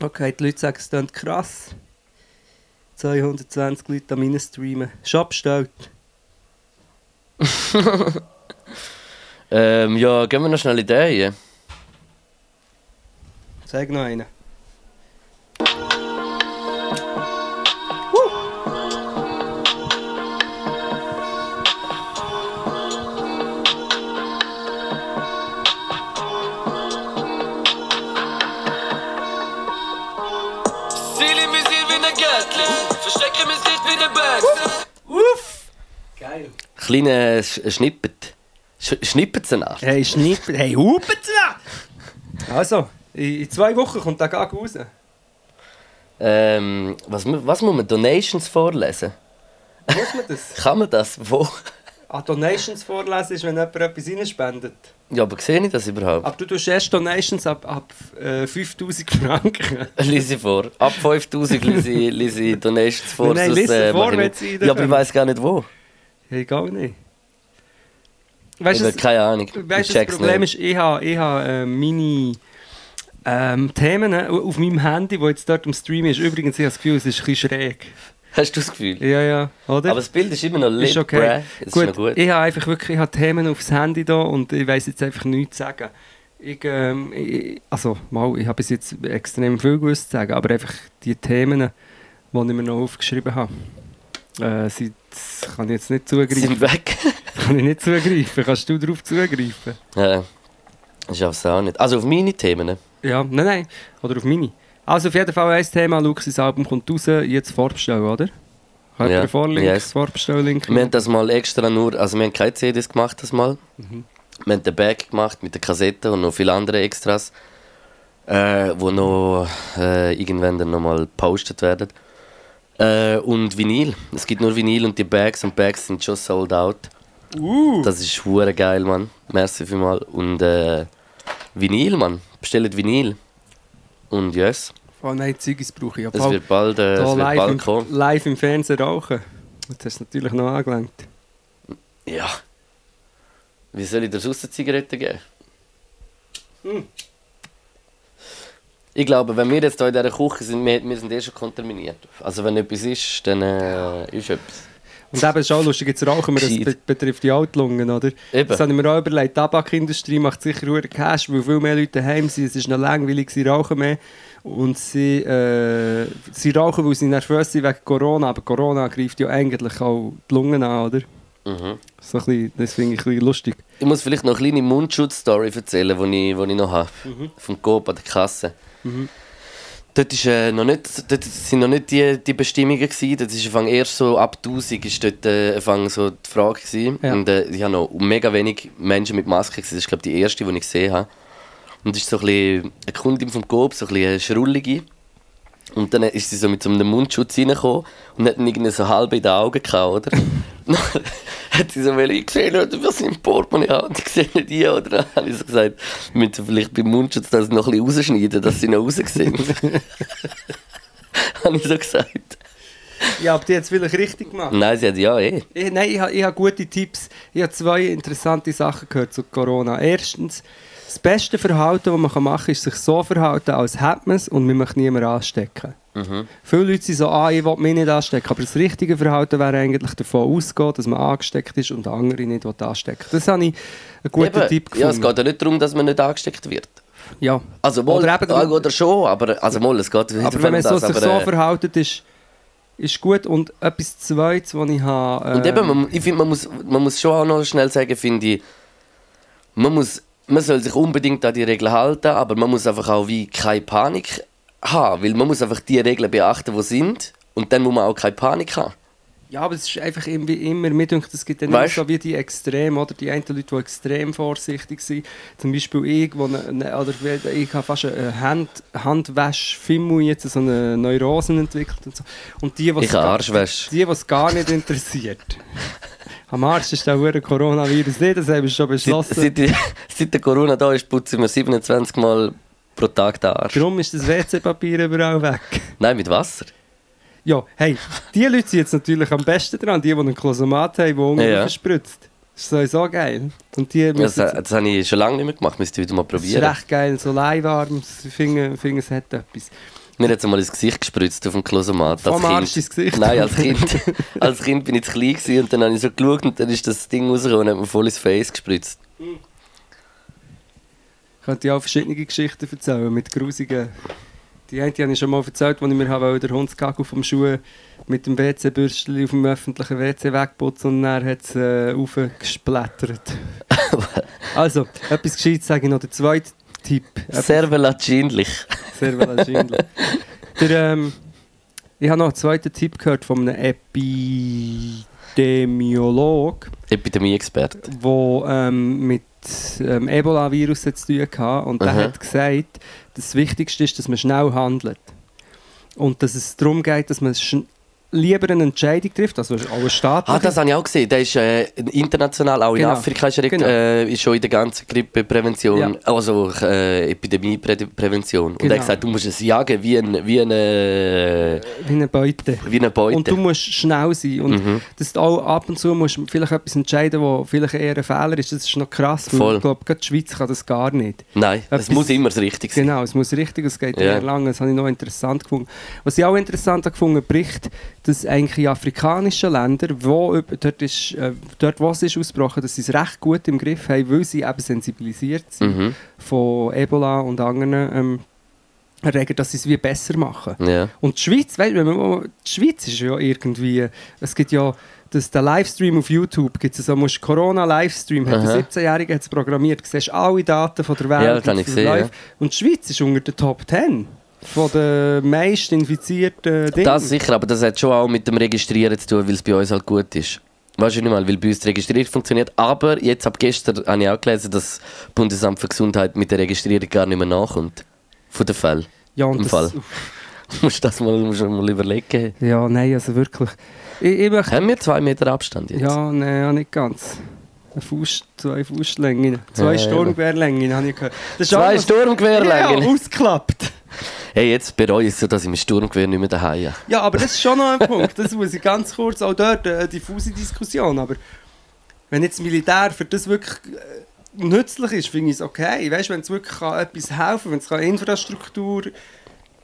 Okay, die Leute sagen, es klingt krass. 220 Leute am streamen. Schon bestellt. Ähm, ja, gehen wir noch schnell Ideen. Sag noch einen. Ziel im Visier wie ein Gärtchen. Verstecke mein Gesicht wie der Berg. Uff! Geil. Kleine Sch Schnippet. Sch Schnippetsenart. Hey, Schnipp... Hey, Hupenzla! Also, in in zwei Wochen kommt der Gag raus. Ähm, was, mu- was muss man? Donations vorlesen? Muss man das? Kann man das? Wo? Ah, Donations vorlesen ist, wenn jemand etwas reinspendet. Ja, aber sehe ich das überhaupt? Aber du tust erst Donations ab, ab äh, 5000 Franken. Lese ich vor. Ab 5000 lese ich, ich Donations vor. Nein, sonst, lese äh, vor, ich wenn sie Ja, aber ich weiß gar nicht wo. Hey, gar nicht. Weißt du, Eben, keine Ahnung. Weißt ich das Problem nicht. ist, ich habe, ich habe äh, meine ähm, Themen äh, auf meinem Handy, wo jetzt dort im Stream ist. Übrigens, ich habe das Gefühl, es ist ein bisschen schräg. Hast du das Gefühl? Ja, ja, oder? Aber das Bild ist immer noch lit, ist okay. gut, ist noch gut. Ich habe einfach wirklich ich habe Themen aufs Handy da und ich weiß jetzt einfach nichts zu sagen. Ich, ähm, ich, also, mal, ich habe bis jetzt extrem viel gewusst zu sagen, aber einfach die Themen, die ich mir noch aufgeschrieben habe, äh, sind, kann ich jetzt nicht zugreifen. sind weg. Kann ich nicht zugreifen. Kannst du darauf zugreifen? ja, das ist auch nicht. Also auf meine Themen. Ja, nein, nein. Oder auf Mini. Also auf jeden Fall ein Thema, sein Album kommt raus, jetzt vorbestellen, oder? Hat Ja, ja. Vorlink, yes. Vorbestelllink? Wir haben das mal extra nur, also wir haben keine CDs gemacht das mal. Wir haben den Back gemacht mit der Kassette und noch viele andere Extras, äh, wo noch äh, irgendwann dann nochmal gepostet werden. Äh, und Vinyl. Es gibt nur Vinyl und die Bags und Bags sind schon sold out. Uh. Das ist hure geil, Mann. Merci vielmals. Und äh, Vinyl, Mann. Bestellt Vinyl. Und yes, Oh nein, Ziggis brauche ich. Ja, es Paul, wird bald, äh, es wird live, bald im, kommen. live im Fernsehen rauchen. Jetzt hast du es natürlich noch angelenkt. Ja. Wie soll ich dir sonst eine Zigarette geben? Ich glaube, wenn wir jetzt hier in dieser Küche sind, wir, wir sind eh schon kontaminiert. Also wenn etwas ist, dann äh, ist etwas. Und eben, ist auch lustig, jetzt rauchen wir, das be betrifft die Altlungen, oder? Eben. Das habe ich mir auch überlegt, die Tabakindustrie macht sicher nur Cash, weil viel mehr Leute daheim sind, es ist noch langweilig, sie rauchen mehr. Und sie, äh, sie rauchen, weil sie nervös sind wegen Corona, aber Corona greift ja eigentlich auch die Lungen an, oder? Mhm. So ein bisschen, das finde ich ein bisschen lustig. Ich muss vielleicht noch eine kleine Mundschutz-Story erzählen, die ich, die ich noch habe. Vom Coop an der Kasse. Dort, ist, äh, noch nicht, dort sind noch nicht die, die Bestimmungen. Gewesen. Das ist Anfang erst so ab 1000 ist dort äh, Anfang so die Frage. Gewesen. Ja. Und äh, ich habe noch mega wenig Menschen mit Maske gesehen. Das ist glaube ich die erste, die ich gesehen habe. Und das ist so ein bisschen eine Kundin vom Coop, so ein bisschen eine Schrullige. Und dann ist sie so mit so einem Mundschutz reingekommen und hat dann irgendwie so halb in den Augen gehabt, oder? Hat sie so, weil ich gesehen habe, was im Portemonnaie habe, und ich sehe nicht die, oder? Dann habe ich so gesagt, wir müssen vielleicht beim Mundschutz das noch ein bisschen rausschneiden, dass sie noch raus sind. habe ich so gesagt. Ja, aber die hat es vielleicht richtig gemacht. Nein, sie hat ja eh. Ich, nein, ich, habe- ich habe gute Tipps. Ich habe zwei interessante Sachen gehört zu Corona. Erstens, das beste Verhalten, das man machen kann, ist sich so verhalten, als hätte man es und man möchte niemanden anstecken. Viele Leute sind so, ah, ich will mich nicht anstecken. Aber das richtige Verhalten wäre eigentlich davon ausgehen, dass man angesteckt ist und andere nicht anstecken Das habe ich einen guten Eben, Tipp gefunden. ja, es geht ja nicht darum, dass man nicht angesteckt wird. Ja. Also, mal, Oder oder, eben- oder schon, aber also, mal, es geht nicht Aber wenn man so, das, sich aber, so äh, verhalten, ist, ist gut. Und etwas Zweites, was ich habe... Und ähm, eben, man, ich finde, man muss, man muss schon auch noch schnell sagen, finde ich, man, muss, man soll sich unbedingt an die Regeln halten, aber man muss einfach auch wie keine Panik haben, weil man muss einfach die Regeln beachten, die sind und dann muss man auch keine Panik haben. Ja, aber es ist einfach irgendwie immer, mir denkt, es gibt dann Weißt? immer so wie die Extrem, oder die einen Leute, die extrem vorsichtig sind. Zum Beispiel ich, wo ne, ne, oder ich habe fast eine Hand, Handwäsch-Fimmel jetzt so eine Neurosen entwickelt und so. Und die, was Ich habe Arschwäsche. die, was gar nicht interessiert. Am Arsch ist der Coronavirus nicht, das haben wir schon Seit, beschlossen. seit, die- seit der Corona da ist, putze ich mir 27 Mal pro Tag den Arsch. Darum ist das WC-Papier überall weg. Nein, mit Wasser. Ja, hey, die Leute sind jetzt natürlich am besten dran, die, die einen Klosomat haben, der unten Ja. verspritzt. Das ist sowieso geil. Und die Das, das habe ich schon lange nicht mehr gemacht, müsste ich wieder mal Das ist probieren. recht geil, so leiwarm. Ich finde, finde, es hat etwas. Mir hat es mal ins Gesicht gespritzt auf dem Klosomat. Vom Arsch ins Gesicht? Nein, als Kind. als Kind bin ich zu klein gewesen und dann habe ich so geschaut und dann ist das Ding rausgekommen und hat mir voll ins Face gespritzt. Ich könnte ja auch verschiedene Geschichten erzählen mit grusigen. Die eine die habe ich schon mal erzählt, als ich mir habe den Hundskackel vom Schuh mit dem WC-Bürstchen auf dem öffentlichen WC wegputzt und dann hat es äh, aufgesplättert. also, etwas Gescheites sage ich noch. Der zweite Tipp. Sehr wahrscheinlich. Sehr wahrscheinlich. Der, ähm, ich habe noch einen zweiten Tipp gehört von einem Epidemiolog. Epidemie-Experte. wo ähm, mit ähm, Ebola-Virus zu tun hatte. Und der Aha. hat gesagt, das Wichtigste ist, dass man schnell handelt. Und dass es darum geht, dass man schn- lieber eine Entscheidung trifft, also auch eine staatliche. Ah, das habe ich auch gesehen. Der ist äh, international, auch in Genau. Afrika ist er Genau. äh, ist schon in der ganzen Grippeprävention, Ja. also äh, Epidemieprävention. Und er Genau. hat gesagt, du musst es jagen wie, ein, wie, eine, wie eine Beute. wie eine Beute. Und du musst schnell sein. Und Mhm. dass du auch ab und zu musst du vielleicht etwas entscheiden, wo vielleicht eher ein Fehler ist. Das ist noch krass. Voll. Ich glaube, gerade die Schweiz kann das gar nicht. Nein, es Etwas- muss immer das Richtige sein. Genau, es muss richtig, es geht Ja. eher lang. Das habe ich noch interessant gefunden. Was ich auch interessant gefunden, Bericht, dass eigentlich in afrikanischen Ländern, wo, dort, ist, äh, dort wo es ist ausgebrochen, dass sie es recht gut im Griff haben, weil sie eben sensibilisiert sind Mhm. von Ebola und anderen ähm, Erregern, dass sie es wie besser machen. Ja. Und die Schweiz, weißt, wenn man, die Schweiz ist ja irgendwie, es gibt ja dass der Livestream auf YouTube gibt es so, musst Corona-Livestream, hat Aha. der 17-Jährige hat's programmiert, du siehst alle Daten von der Welt. Ja, das habe ich live. ja. Und die Schweiz ist unter den Top 10 von den meist infizierten Dingen. Das sicher, aber das hat schon auch mit dem Registrieren zu tun, weil es bei uns halt gut ist. Weißt du nicht mal, weil bei uns die Registrierung funktioniert. Aber jetzt ab gestern habe ich auch gelesen, dass das Bundesamt für Gesundheit mit der Registrierung gar nicht mehr nachkommt. Von den Fällen. ja, und im das, Fall. Du musst das mal, musst mal überlegen. Ja, nein, also wirklich. Ich, ich möchte, Haben wir zwei Meter Abstand jetzt? ja, nein, ja, nicht ganz. Eine Fuß, zwei Fußlängen, zwei Ja, Sturmgewehrlängen habe ich gehört. Das Zwei Sturmgewehrlängen? Ja, ausgeklappt. Hey, jetzt bereue ich es so, dass ich mein Sturmgewehr nicht mehr daheim habe. Ja, aber das ist schon noch ein Punkt. Das muss ich ganz kurz auch dort eine diffuse Diskussion. Aber wenn jetzt Militär für das wirklich äh, nützlich ist, finde ich es okay. Weißt wenn es wirklich kann etwas helfen wenn es kann Infrastruktur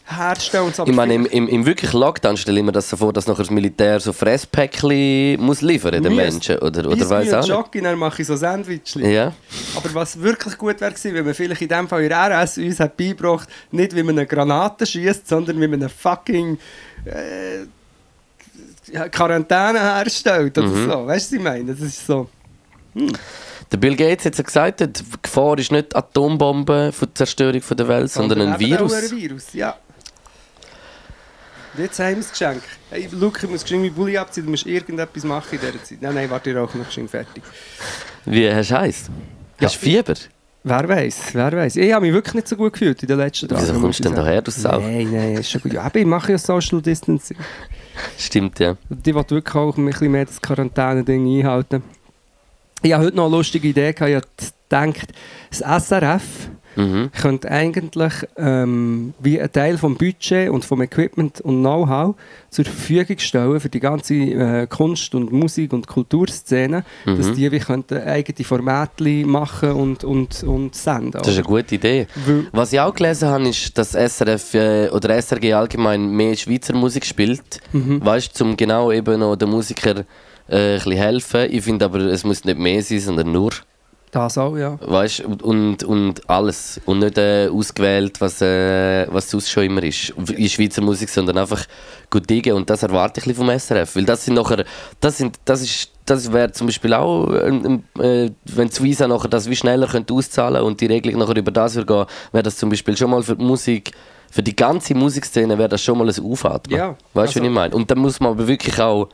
herstellen und so. Ich meine, im, im, im wirklichen Lockdown stelle ich mir das so vor, dass nachher das Militär so Fresspäckchen muss liefern den Müsste. Menschen. Oder, oder weiß auch. Jockey, dann mache ich so Sandwiches. Ja. Aber was wirklich gut wäre gewesen, wenn man vielleicht in dem Fall in RS uns hat beigebracht, nicht wie man eine Granate schießt, sondern wie man eine fucking äh, Quarantäne herstellt oder Mhm. so. Weißt du, was ich meine? Das ist so. Der Bill Gates hat ja gesagt, die Gefahr ist nicht Atombombe für die Zerstörung der Welt, sondern ein eben Virus. ein Virus, ja. Jetzt haben wir das Geschenk. Hey, Luke, ich muss geschwind meinen Bulli abziehen, du musst irgendetwas machen in dieser Zeit. Nein, nein, warte, ich rauche noch geschwind fertig. Wie hast du Heiß? Ja. Hast du Fieber? Wer weiß, wer weiß. Ich habe mich wirklich nicht so gut gefühlt in den letzten Tagen. Wieso kommst du denn daher, du Sau? Nein, nein, ist schon gut. Ja, aber ich mache ja Social Distancing. Stimmt, ja. Die will wirklich auch ein bisschen mehr das Quarantäne-Ding einhalten. Ich habe heute noch eine lustige Idee gehabt. Ich habe gedacht, das SRF Mhm. könnte eigentlich ähm, wie ein Teil vom Budget und vom Equipment und Know-how zur Verfügung stellen für die ganze äh, Kunst- und Musik- und Kulturszene, Mhm. dass die wie könnten eigene Formate machen und, und, und senden. Das ist eine gute Idee. Weil- Was ich auch gelesen habe, ist, dass SRF äh, oder SRG allgemein mehr Schweizer Musik spielt. Mhm. Weißt um genau eben noch den Musikern äh, ein bisschen helfen. Ich finde aber, es muss nicht mehr sein, sondern nur. Das auch, ja. Weißt du, und, und alles. Und nicht äh, ausgewählt, was, äh, was sonst schon immer ist. In Schweizer Musik, sondern einfach gut Dinge. Und das erwarte ich vom SRF. Weil das sind nachher, das sind, das ist, das wäre zum Beispiel auch, äh, wenn Suiza nachher das wie schneller könnte auszahlen und die Regelung nachher über das würde gehen, wäre das zum Beispiel schon mal für die Musik, für die ganze Musikszene wäre das schon mal ein Aufatmen. Ja, weißt du, also- was ich meine? Und dann muss man aber wirklich auch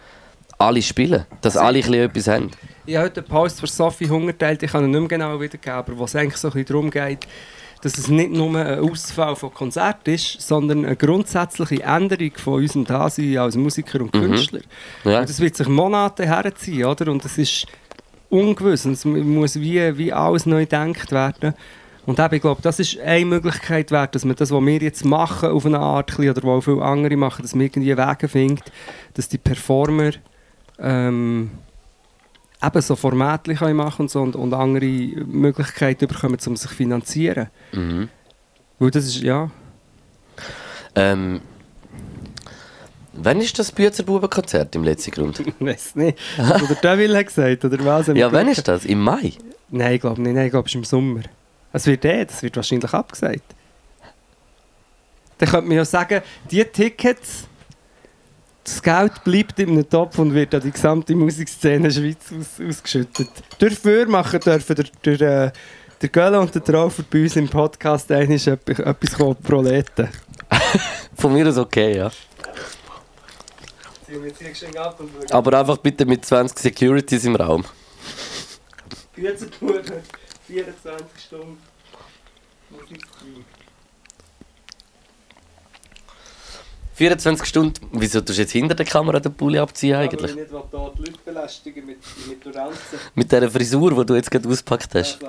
alle spielen, dass alle ein bisschen etwas haben. Ich habe heute einen Post für Sophie Hunger geteilt, ich kann ihn nicht mehr genau wiedergeben, aber wo es eigentlich so ein bisschen darum geht, dass es nicht nur ein Ausfall von Konzert ist, sondern eine grundsätzliche Änderung von unserem Dasein als Musiker und Künstler. Ja. Und das wird sich Monate herziehen, oder? Und es ist ungewiss und es muss wie, wie alles neu gedacht werden. Und eben, ich glaube, das ist eine Möglichkeit wert, dass man das, was wir jetzt machen, auf eine Art, oder was auch viele andere machen, dass man irgendwie Wege findet, dass die Performer ähm, eben so können machen und, so und, und andere Möglichkeiten bekommen, um sich zu finanzieren. Mhm. Weil das ist, ja... Ähm, wann ist das Büzerbuben-Konzert im letzten Grund? Ich weiß nicht. Oder Devil hat gesagt, oder was? ja, wann ist das? Im Mai? Nein, ich glaube nicht. Nein, ich glaube, es ist im Sommer. Es wird eh, das wird wahrscheinlich abgesagt. Dann könnte man ja sagen, die Tickets, das Geld bleibt in einem Topf und wird an die gesamte Musikszene Schweiz aus, ausgeschüttet. Dafür machen dürfen der, der, äh, der Göller und der Traufer bei uns im Podcast eigentlich etwas, Proleten. Von mir aus okay, ja. Aber einfach bitte mit 20 Securities im Raum. 24 Stunden Musikstream. 24 Stunden. Wieso tust du jetzt hinter der Kamera den Pulli abziehen eigentlich? Ich nicht hier die Leute belästigen mit, mit Ranzen. Mit dieser Frisur, die du jetzt gerade ausgepackt hast.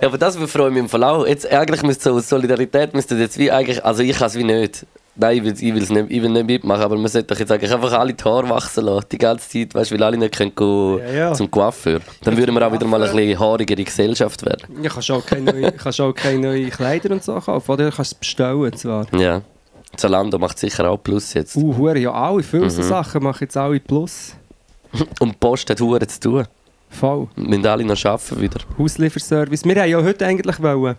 Ja, aber das freut mich im auch. Jetzt, eigentlich müsste so aus Solidarität müsste jetzt wie eigentlich, also ich kann es wie nicht. Nein, ich will, ich will's nicht, ich will nicht mitmachen, aber man sollte doch jetzt eigentlich einfach alle die Haare wachsen lassen, die ganze Zeit, weißt weil alle nicht können go Ja, ja. zum Coiffeur. Dann würden wir auch wieder mal ein bisschen haarigere Gesellschaft werden. Ja, kannst auch keine neue, neuen Kleider und so kaufen, oder? Du kannst es bestellen zwar. Ja. Zalando macht sicher auch Plus jetzt. Uh, hure, ja alle, viele so Sachen machen jetzt alle Plus. Und die Post hat Huren zu tun. Voll. Wir müssen alle noch arbeiten wieder. Hauslieferservice. Wir haben ja heute eigentlich wollen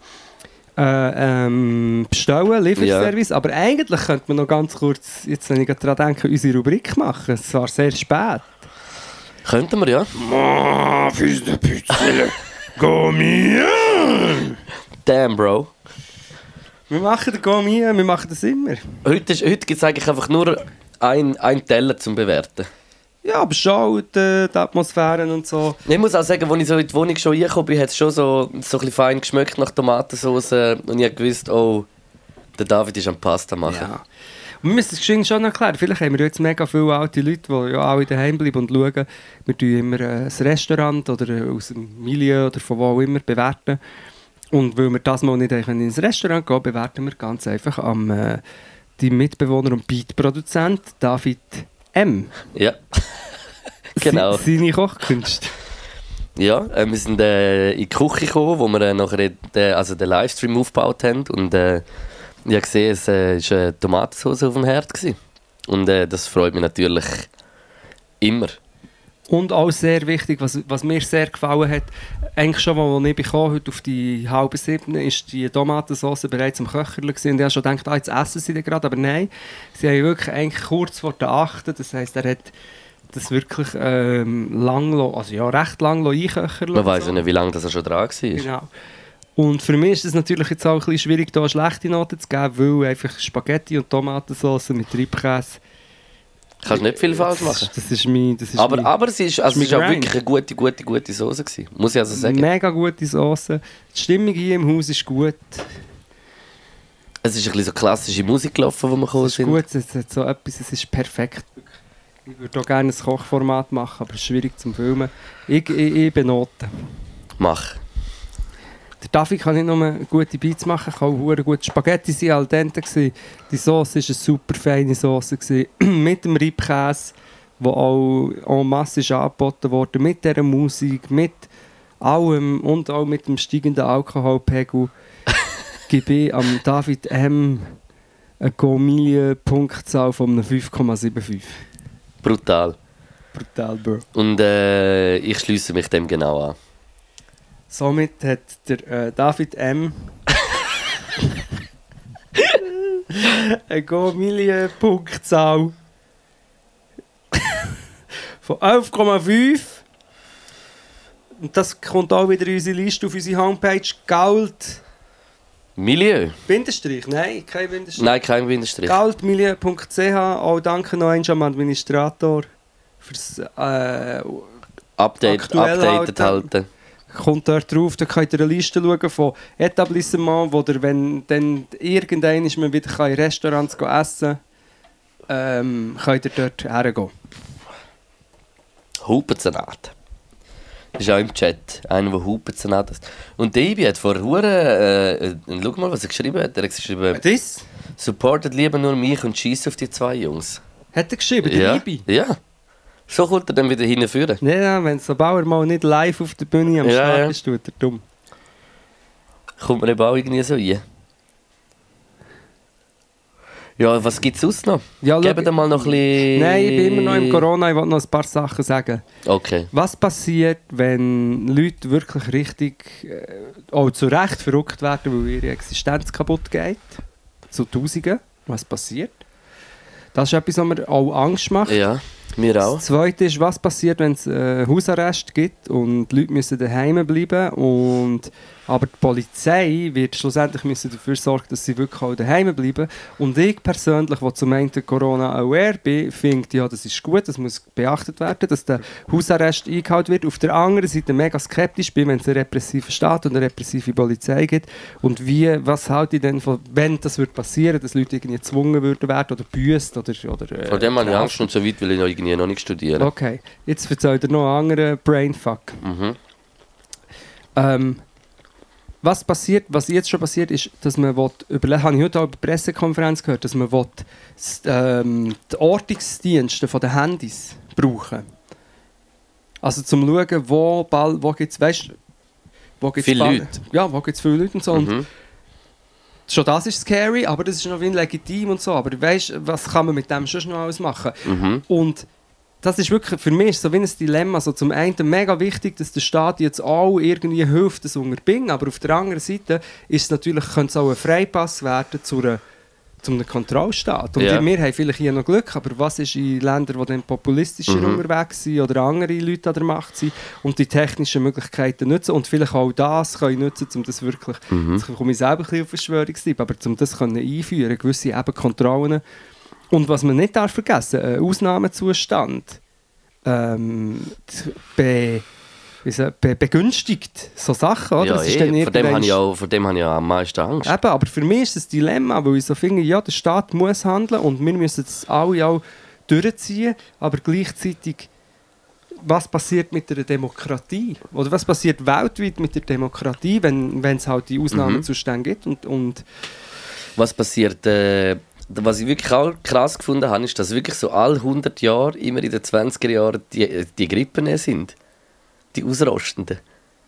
äh, ähm, bestellen, Lieferservice. Aber eigentlich könnte man noch ganz kurz, jetzt wenn ich gerade daran denke, unsere Rubrik machen. Es war sehr spät. Könnten wir, ja. Ma, Füße, Pützle, Gummieren! Damn, Bro. Wir machen den Gummieren, wir machen das immer. Heute, ist- heute gibt es eigentlich einfach nur ein, ein Teller zum Bewerten. Ja, schon die, Atmosphären und so. Ich muss auch sagen, als ich so in die Wohnung schon reingekommen bin, hat es schon so, so ein fein geschmeckt nach Tomatensauce. Und ich habe gewusst, oh, der David ist am Pasta machen. Ja. Und wir müssen das geschwind schon erklären. Vielleicht haben wir jetzt mega viele alte Leute, die ja alle daheim bleiben und schauen. Wir tun immer äh, ein Restaurant oder äh, aus dem Milieu oder von wo auch immer bewerten. Und weil wir das mal nicht einfach ins Restaurant gehen, bewerten wir ganz einfach am äh, die Mitbewohner und Beat-Produzent David M. Ja. genau. Se- Seine Kochkünste. Ja, äh, wir sind äh, in die Küche gekommen, wo wir äh, nachher den, also den Livestream aufgebaut haben. Und äh, ich habe gesehen, es äh, ist äh, Tomatensauce auf dem Herd. Gewesen. Und äh, das freut mich natürlich immer. Und auch sehr wichtig, was, was mir sehr gefallen hat, eigentlich schon, als ich bekomme, heute auf die halbe siebten, ist die Tomatensauce bereits am Köcherle gewesen. Und ich habe schon gedacht, ah, jetzt essen sie den gerade, aber nein, sie haben wirklich eigentlich kurz vor der achten, das heisst, er hat das wirklich ähm, lang, also ja, recht lang einköchern Man weiß ja nicht, wie lange das er schon dran war. Genau. Und für mich ist es natürlich jetzt auch ein bisschen schwierig, da eine schlechte Note zu geben, weil einfach Spaghetti und Tomatensauce mit Reibkäse, Kannst nicht viel falsch machen. das ist mein... Das ist Aber, mein, aber es ist, also es ist auch wirklich eine gute, gute, gute Soße gewesen. Muss ich also sagen. Mega gute Soße. Die Stimmung hier im Haus ist gut. Es ist ein bisschen so klassische Musik gelaufen, wo wir gekommen Es ist sind. gut, es hat so etwas, es ist perfekt. Ich würde auch gerne ein Kochformat machen, aber es ist schwierig zum Filmen. Ich, ich, ich benote. Mach. Der David kann nicht nur gute Beats machen, kann auch gute Spaghetti sein, al dente gewesen. Die Sauce war eine super feine Sauce gewesen. mit dem Reibkäse, der auch en masse ist angeboten wurde, mit dieser Musik, mit allem und auch mit dem steigenden Alkoholpegel gebe ich am David M. eine Gomilie-Punktzahl von einem 5,75. Brutal. Brutal, Bro. Und äh, ich schließe mich dem genau an. Somit hat der äh, David M. eine Gomilie-Punktzahl von 11,5. Und das kommt auch wieder in unsere Liste auf unsere Homepage. Galt. Milieu? Bindestrich? Nein, kein Bindestrich. Nein, kein Bindestrich. Galtmilieu.ch. Auch danke noch einmal am Administrator fürs äh, Update, updated halten. halten. Kommt dort drauf, da könnt ihr eine Liste schauen von Etablissements, wo ihr, wenn dann irgendein ist, man wieder kann in Restaurants essen ähm, könnt ihr dort hergehen. Hupenzenat. Ist auch im Chat. Einer, der Hupenzenat ist. Und der Ibi hat vor Huren. Äh, äh, schau mal, was er geschrieben hat. Er hat geschrieben: Das? Supportet lieber nur mich und schießt auf die zwei Jungs. Hat er geschrieben, der ja. Ibi? Ja. So kommt er dann wieder hinführen. Ja, wenn so Bauer mal nicht live auf der Bühne am Ja, Start ja. ist, tut er dumm. Kommt man eben auch irgendwie so rein. Ja, was gibt es sonst noch? Ja, Geben dir mal noch ein bisschen... Nein, ich bin immer noch im Corona, ich wollte noch ein paar Sachen sagen. Okay. Was passiert, wenn Leute wirklich richtig, äh, auch zu Recht verrückt werden, weil ihre Existenz kaputt geht? Zu Tausenden. Was passiert? Das ist etwas, was mir auch Angst macht. Ja, mir auch. Das Zweite ist, was passiert, wenn es äh, Hausarrest gibt und die Leute müssen daheim bleiben und aber die Polizei wird schlussendlich müssen dafür sorgen, dass sie wirklich auch daheim bleiben. Und ich persönlich, der zum einen Corona aware bin, finde, ja, das ist gut, das muss beachtet werden, dass der Hausarrest eingehalten wird. Auf der anderen Seite mega skeptisch bin, wenn es einen repressiven Staat und eine repressive Polizei gibt. Und wie, was halte ich denn von, wenn das würde passieren, dass Leute irgendwie gezwungen würden werden oder büßt oder, oder äh, Von dem habe ich Angst und so weit will ich noch irgendwie noch nicht studieren. Okay, jetzt erzählt er noch einen anderen Brainfuck. Mhm. Ähm, was passiert, was jetzt schon passiert, ist, dass man will, überle- habe ich heute auch der Pressekonferenz gehört, dass man will, ähm, die Ortungsdienste von den Handys brauchen. Also zum schauen, wo, bald, wo gibt es, weißt wo gibt's Viele Leute. Ja, wo gibt es viele Leute und so. Und Mhm. schon das ist scary, aber das ist noch wie legitim und so. Aber weißt was kann man mit dem schon noch alles machen? Mhm. Und das ist wirklich, für mich ist so wie ein Dilemma. Also zum einen mega wichtig, dass der Staat jetzt auch irgendwie hilft, das unterbringen, aber auf der anderen Seite ist es natürlich, könnte es auch ein Freipass werden zu einer zu einem Kontrollstaat. Und Ja. wir haben vielleicht hier noch Glück, aber was ist in Ländern, die dann populistischer Mhm. unterwegs sind oder andere Leute an der Macht sind und die technischen Möglichkeiten nutzen und vielleicht auch das können nutzen, um das wirklich, Mhm. jetzt komme ich selber ein bisschen auf Verschwörungstyp, aber um das können einführen, gewisse eben Kontrollen. Und was man nicht darf vergessen, ein Ausnahmezustand ähm, be, be, begünstigt so Sachen, oder? Ja, Das ist eh, dann vor, dem habe ich auch, vor dem habe ich auch am meisten Angst. Eben, aber für mich ist das Dilemma, weil ich so finde, ja, der Staat muss handeln und wir müssen das alle auch durchziehen, aber gleichzeitig, was passiert mit der Demokratie? Oder was passiert weltweit mit der Demokratie, wenn es halt die Ausnahmezustände gibt? Und, und Was passiert, äh, was ich wirklich auch krass gefunden habe, ist, dass wirklich so alle 100 Jahre, immer in den 20er Jahren, die, die Grippen sind. Die Ausrostenden.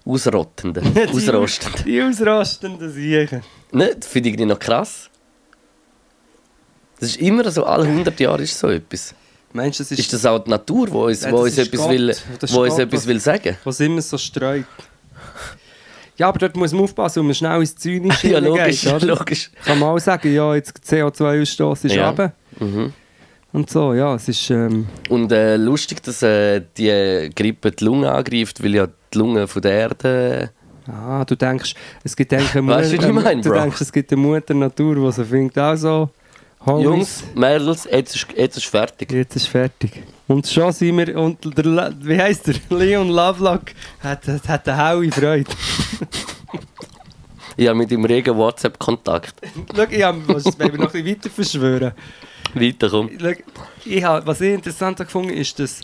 Ausrottenden. Ausrostenden. die ausrastenden Siechen. Ne, das finde ich noch krass. Das ist immer so, alle 100 Jahre ist so etwas. Meinst das ist, Ist das auch die Natur, wo uns, Nein, wo uns etwas, Gott. will, wo uns etwas was- will sagen? was immer so streut? Ja, aber dort muss man aufpassen, man schnell ins Zynische Ja, logisch, oder? logisch. Kann man auch sagen, ja, jetzt CO2-Ausstoß ist Ja. runter. Mhm. Und so, ja, es ist... Ähm, Und äh, lustig, dass äh, die Grippe die Lunge angreift, weil ja die Lunge von der Erde... Ah, du denkst, es gibt eigentlich eine Weißt du, wie ich meine, du Bro? denkst, es gibt eine Mutter Natur, die so findet, also, Homies, Jungs, Mädels, jetzt ist, jetzt ist fertig. jetzt ist fertig. Und schon sind wir, und der, wie heisst der, Leon Lovelock hat, hat, hat eine haue Freude. Ich habe mit ihm regen WhatsApp-Kontakt. Schau, ich habe, was wir noch ein bisschen weiter verschwören. Weiter komm. Schau, ich habe, was ich interessant gefunden ist, dass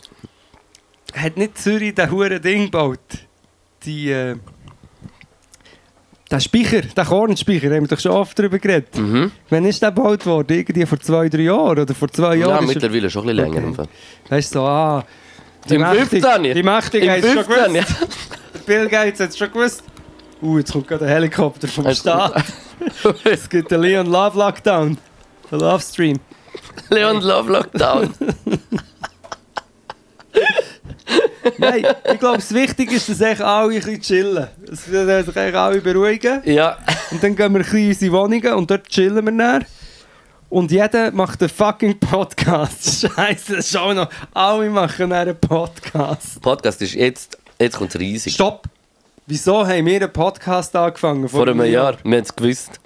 hat nicht Zürich das hure Ding gebaut. Die, äh, der Speicher, der Kornspeicher, haben wir doch schon oft darüber geredet. Mhm. Wann ist der gebaut worden? Irgendwie vor zwei, drei Jahren oder vor zwei Ja, Jahren? er- mittlerweile schon ein bisschen länger. Okay. Weißt du, so, ah, die Im Mächtigen, 15. die Mächtigen haben es schon 15. gewusst. Bill Gates hat es schon gewusst. Uh, jetzt kommt gerade ein Helikopter vom Es- Staat. es gibt den Leon Love Lockdown. Den Love Stream. Leon Love Lockdown. Nein, ich glaube, das Wichtige ist, dass eigentlich alle ein bisschen chillen. Dass sich eigentlich alle beruhigen. ja. Und dann gehen wir ein bisschen in unsere Wohnungen und dort chillen wir dann. Und jeder macht einen fucking Podcast. Scheiße, das ist auch noch. Alle machen einen Podcast. Podcast ist jetzt... Jetzt kommt es riesig. Stopp! Wieso haben wir einen Podcast angefangen? Vor einem Jahr. Wir haben es gewusst.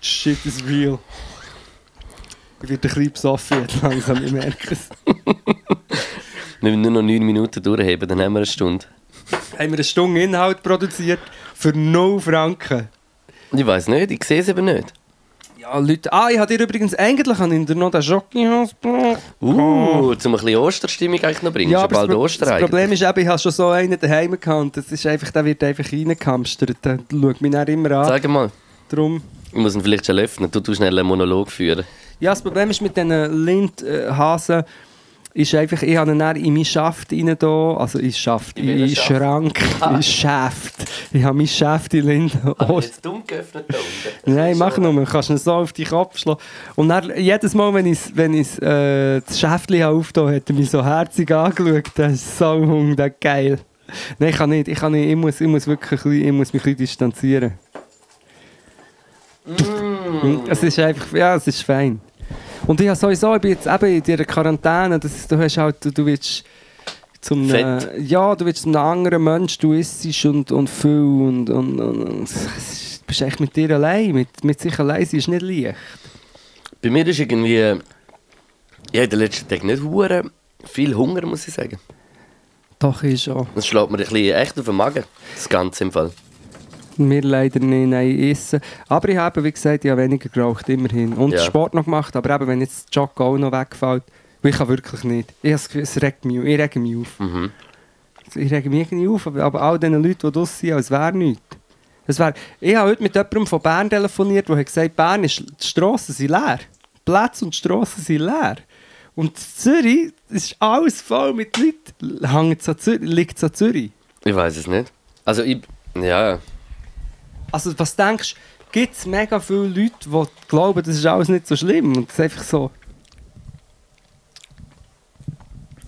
Shit is real. Ich werde ein bisschen besoffen jetzt langsam, ich merke es. Wir müssen nur noch 9 Minuten durchheben, dann haben wir eine Stunde. haben wir eine Stunde Inhalt produziert für 0 Franken. Ich weiß nicht, ich sehe es eben nicht. Ja, Leute. Ah, ich habe dir übrigens eigentlich an dir noch den Jockeyhals gebracht. Uh, zum ein bisschen Osterstimmung eigentlich noch bringen. Ja, aber das, bald Pro- Ostern das. Problem ist eben, ich habe schon so einen daheim gehabt das ist einfach, der wird einfach reingehamstert. Der schaut mich dann immer an. Sag mal, Drum. ich muss ihn vielleicht schon öffnen. Du tust schnell einen Monolog führen. Ja, das Problem ist mit diesen Lindhasen, ist einfach, ich habe ihn dann in meinen Schaft rein da, also in Schaft, In in? Schrank, in Schaft. Ich habe meinen Schaft in Linde. Oh, jetzt dumm geöffnet da unten. Nein, mach nur, kannst ihn so auf den Kopf schlagen. Und dann, jedes Mal, wenn ich, wenn ich äh, das Schäftchen aufgetan hat er mich so herzig angeschaut. Das ist so hung, das ist geil. Nein, ich kann nicht, ich kann nicht, ich muss, ich muss wirklich, ich muss mich ein bisschen distanzieren. Mm. Es ist einfach, ja, es ist fein. Und ich habe sowieso, ich bin jetzt eben in dieser Quarantäne, das, ist- du hast halt, du, du willst zum, äh, ja, du willst zum anderen Mensch, du isst und, und viel und, und, und, und ist- du bist echt mit dir allein, mit, mit sich allein sein ist nicht leicht. Bei mir ist irgendwie... Ja, in den letzten Tagen nicht hure viel Hunger, muss ich sagen. Doch, ist schon. Das schlägt mir ein bisschen echt auf den Magen, das Ganze im Fall. Wir leider nicht nein, essen. Aber ich habe, wie gesagt, ich habe weniger geraucht, immerhin. Und Ja. Sport noch gemacht, aber eben, wenn jetzt das Joggen auch noch wegfällt, ich kann wirklich nicht. Ich das Gefühl, es regt mich, ich rege mich auf. Mhm. Ich rege mich irgendwie auf, aber, all diesen Leuten, die draussen sind, als wäre nichts. Es wär, ich habe heute mit jemandem von Bern telefoniert, der hat gesagt, Bern ist, die Strassen sind leer. Die Plätze und die Strassen sind leer. Und Zürich, es ist alles voll mit Leuten. Hängt an Zürich, liegt es an Zürich? Ich weiß es nicht. Also ich... Ja... Also was denkst du, gibt es mega viele Leute, die glauben, das ist alles nicht so schlimm und es ist einfach so...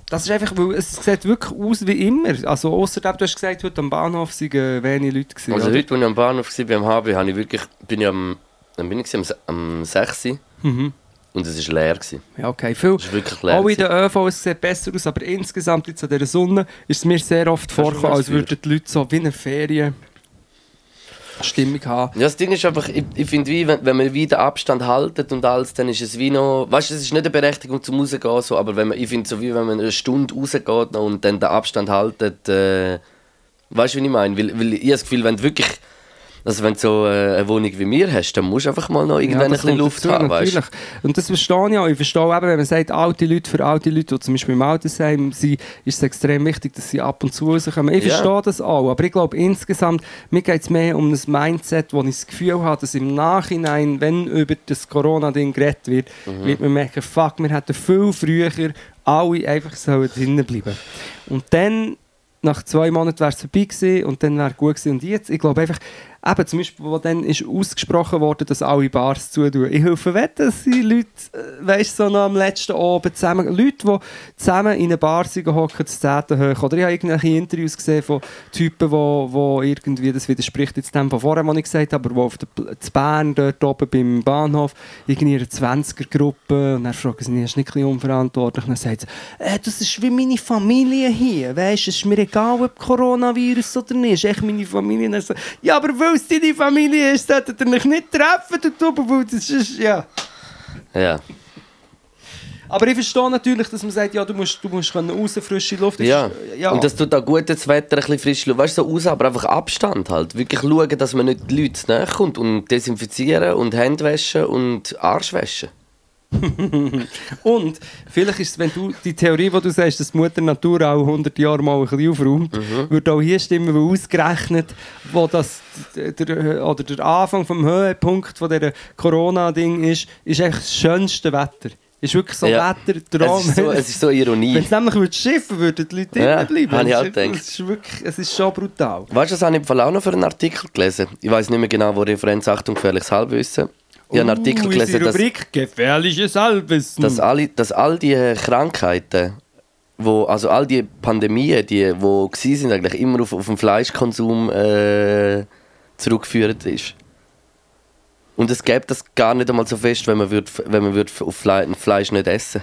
Das ist einfach, weil es sieht wirklich aus wie immer. Also außerdem, du hast gesagt, heute am Bahnhof sind äh, wenige Leute gewesen, Also oder? heute, als ich am Bahnhof war, beim HB, habe ich wirklich, bin ich am, dann bin ich am, am 6. Mhm. und es war leer. Gewesen. Ja, okay. Viel, Es war wirklich leer. auch in den ÖV es sieht besser aus, aber insgesamt jetzt an dieser Sonne ist es mir sehr oft vorgekommen, als würden die Leute so wie eine Ferien Stimmung haben. Ja, das Ding ist einfach, ich, ich finde, wenn, wenn man wie den Abstand haltet und alles, dann ist es wie noch, weißt du, es ist nicht eine Berechtigung zum rausgehen, so, aber wenn man, ich finde so wie wenn man eine Stunde rausgeht und dann den Abstand haltet, äh, weißt du, wie ich meine? Weil, weil ich habe das Gefühl, wenn du wirklich, also wenn du so äh, eine Wohnung wie mir hast, dann musst du einfach mal noch irgendwann ein das bisschen Luft dazu, haben, weißt du? natürlich. Und das verstehe ich auch. Ich verstehe eben, wenn man sagt, alte Leute für alte Leute, die zum Beispiel im Altersheim sind, ist es extrem wichtig, dass sie ab und zu rauskommen. Ich Ja. verstehe das auch, aber ich glaube insgesamt, mir geht es mehr um ein Mindset, wo ich das Gefühl habe, dass im Nachhinein, wenn über das Corona-Ding geredet wird, Mhm. wird man merken, fuck, wir hätten viel früher alle einfach drinnen bleiben. Und dann nach zwei Monaten wäre es vorbei gewesen und dann wäre gut gewesen. Und jetzt, ich glaube einfach, eben zum Beispiel, wo dann ist ausgesprochen worden, dass alle Bars zutun. Ich helfe wetten, dass die Leute, äh, weißt so noch am letzten Abend zusammen, Leute, die zusammen in einer Bar hocken, das Zehnte hoch. Oder ich habe irgendwelche Interviews gesehen von Typen, wo, wo irgendwie, das widerspricht jetzt dem von vorher, ich gesagt habe, aber wo auf der zu Bern, dort oben beim Bahnhof, irgendwie in einer 20er-Gruppe, und dann fragen sie, ist nicht ein unverantwortlich? Und dann sagt sie, äh, das ist wie meine Familie hier, weißt es ist mir egal, ob Coronavirus oder nicht, ist echt meine Familie. Und dann so, ja, aber weil es deine Familie ist, solltet ihr euch nicht treffen, du weil das ist, ja. Ja. Aber ich verstehe natürlich, dass man sagt, ja, du musst, du musst können raus, frische Luft. Ja. ist- ja. und das tut auch gut, das Wetter ein bisschen frisch, weißt du, so raus, aber einfach Abstand halt. Wirklich schauen, dass man nicht die Leute näher kommt und desinfizieren und Hände waschen und Arsch waschen. Und vielleicht ist es, wenn du die Theorie, die du sagst, dass Mutter Natur auch 100 Jahre mal ein bisschen aufräumt, Mhm. würde auch hier stimmen, weil ausgerechnet, wo das der, oder der Anfang vom Höhepunkt von dieser Corona-Ding ist, ist eigentlich das schönste Wetter. Ist wirklich so Ja. Wetter, Traum. Es ist so, es ist so Ironie. Wenn es nämlich würde schiffen würden die Leute Ja, bleiben. habe ich Es auch gedacht. Es ist wirklich, es ist schon brutal. Weißt du, was habe ich im Fall auch noch für einen Artikel gelesen? Ich weiß nicht mehr genau, wo Referenz Achtung gefährliches Halbwissen. Ich habe einen Artikel Uh, gelesen, dass, Rubrik «Gefährliches Halbwissen». dass, alle, dass all die Krankheiten, wo, also all die Pandemien, die wo sind, eigentlich immer auf, auf den Fleischkonsum äh, zurückgeführt ist. Und es gäbe das gar nicht einmal so fest, wenn man, würd, wenn man würd auf Fle Fleisch nicht essen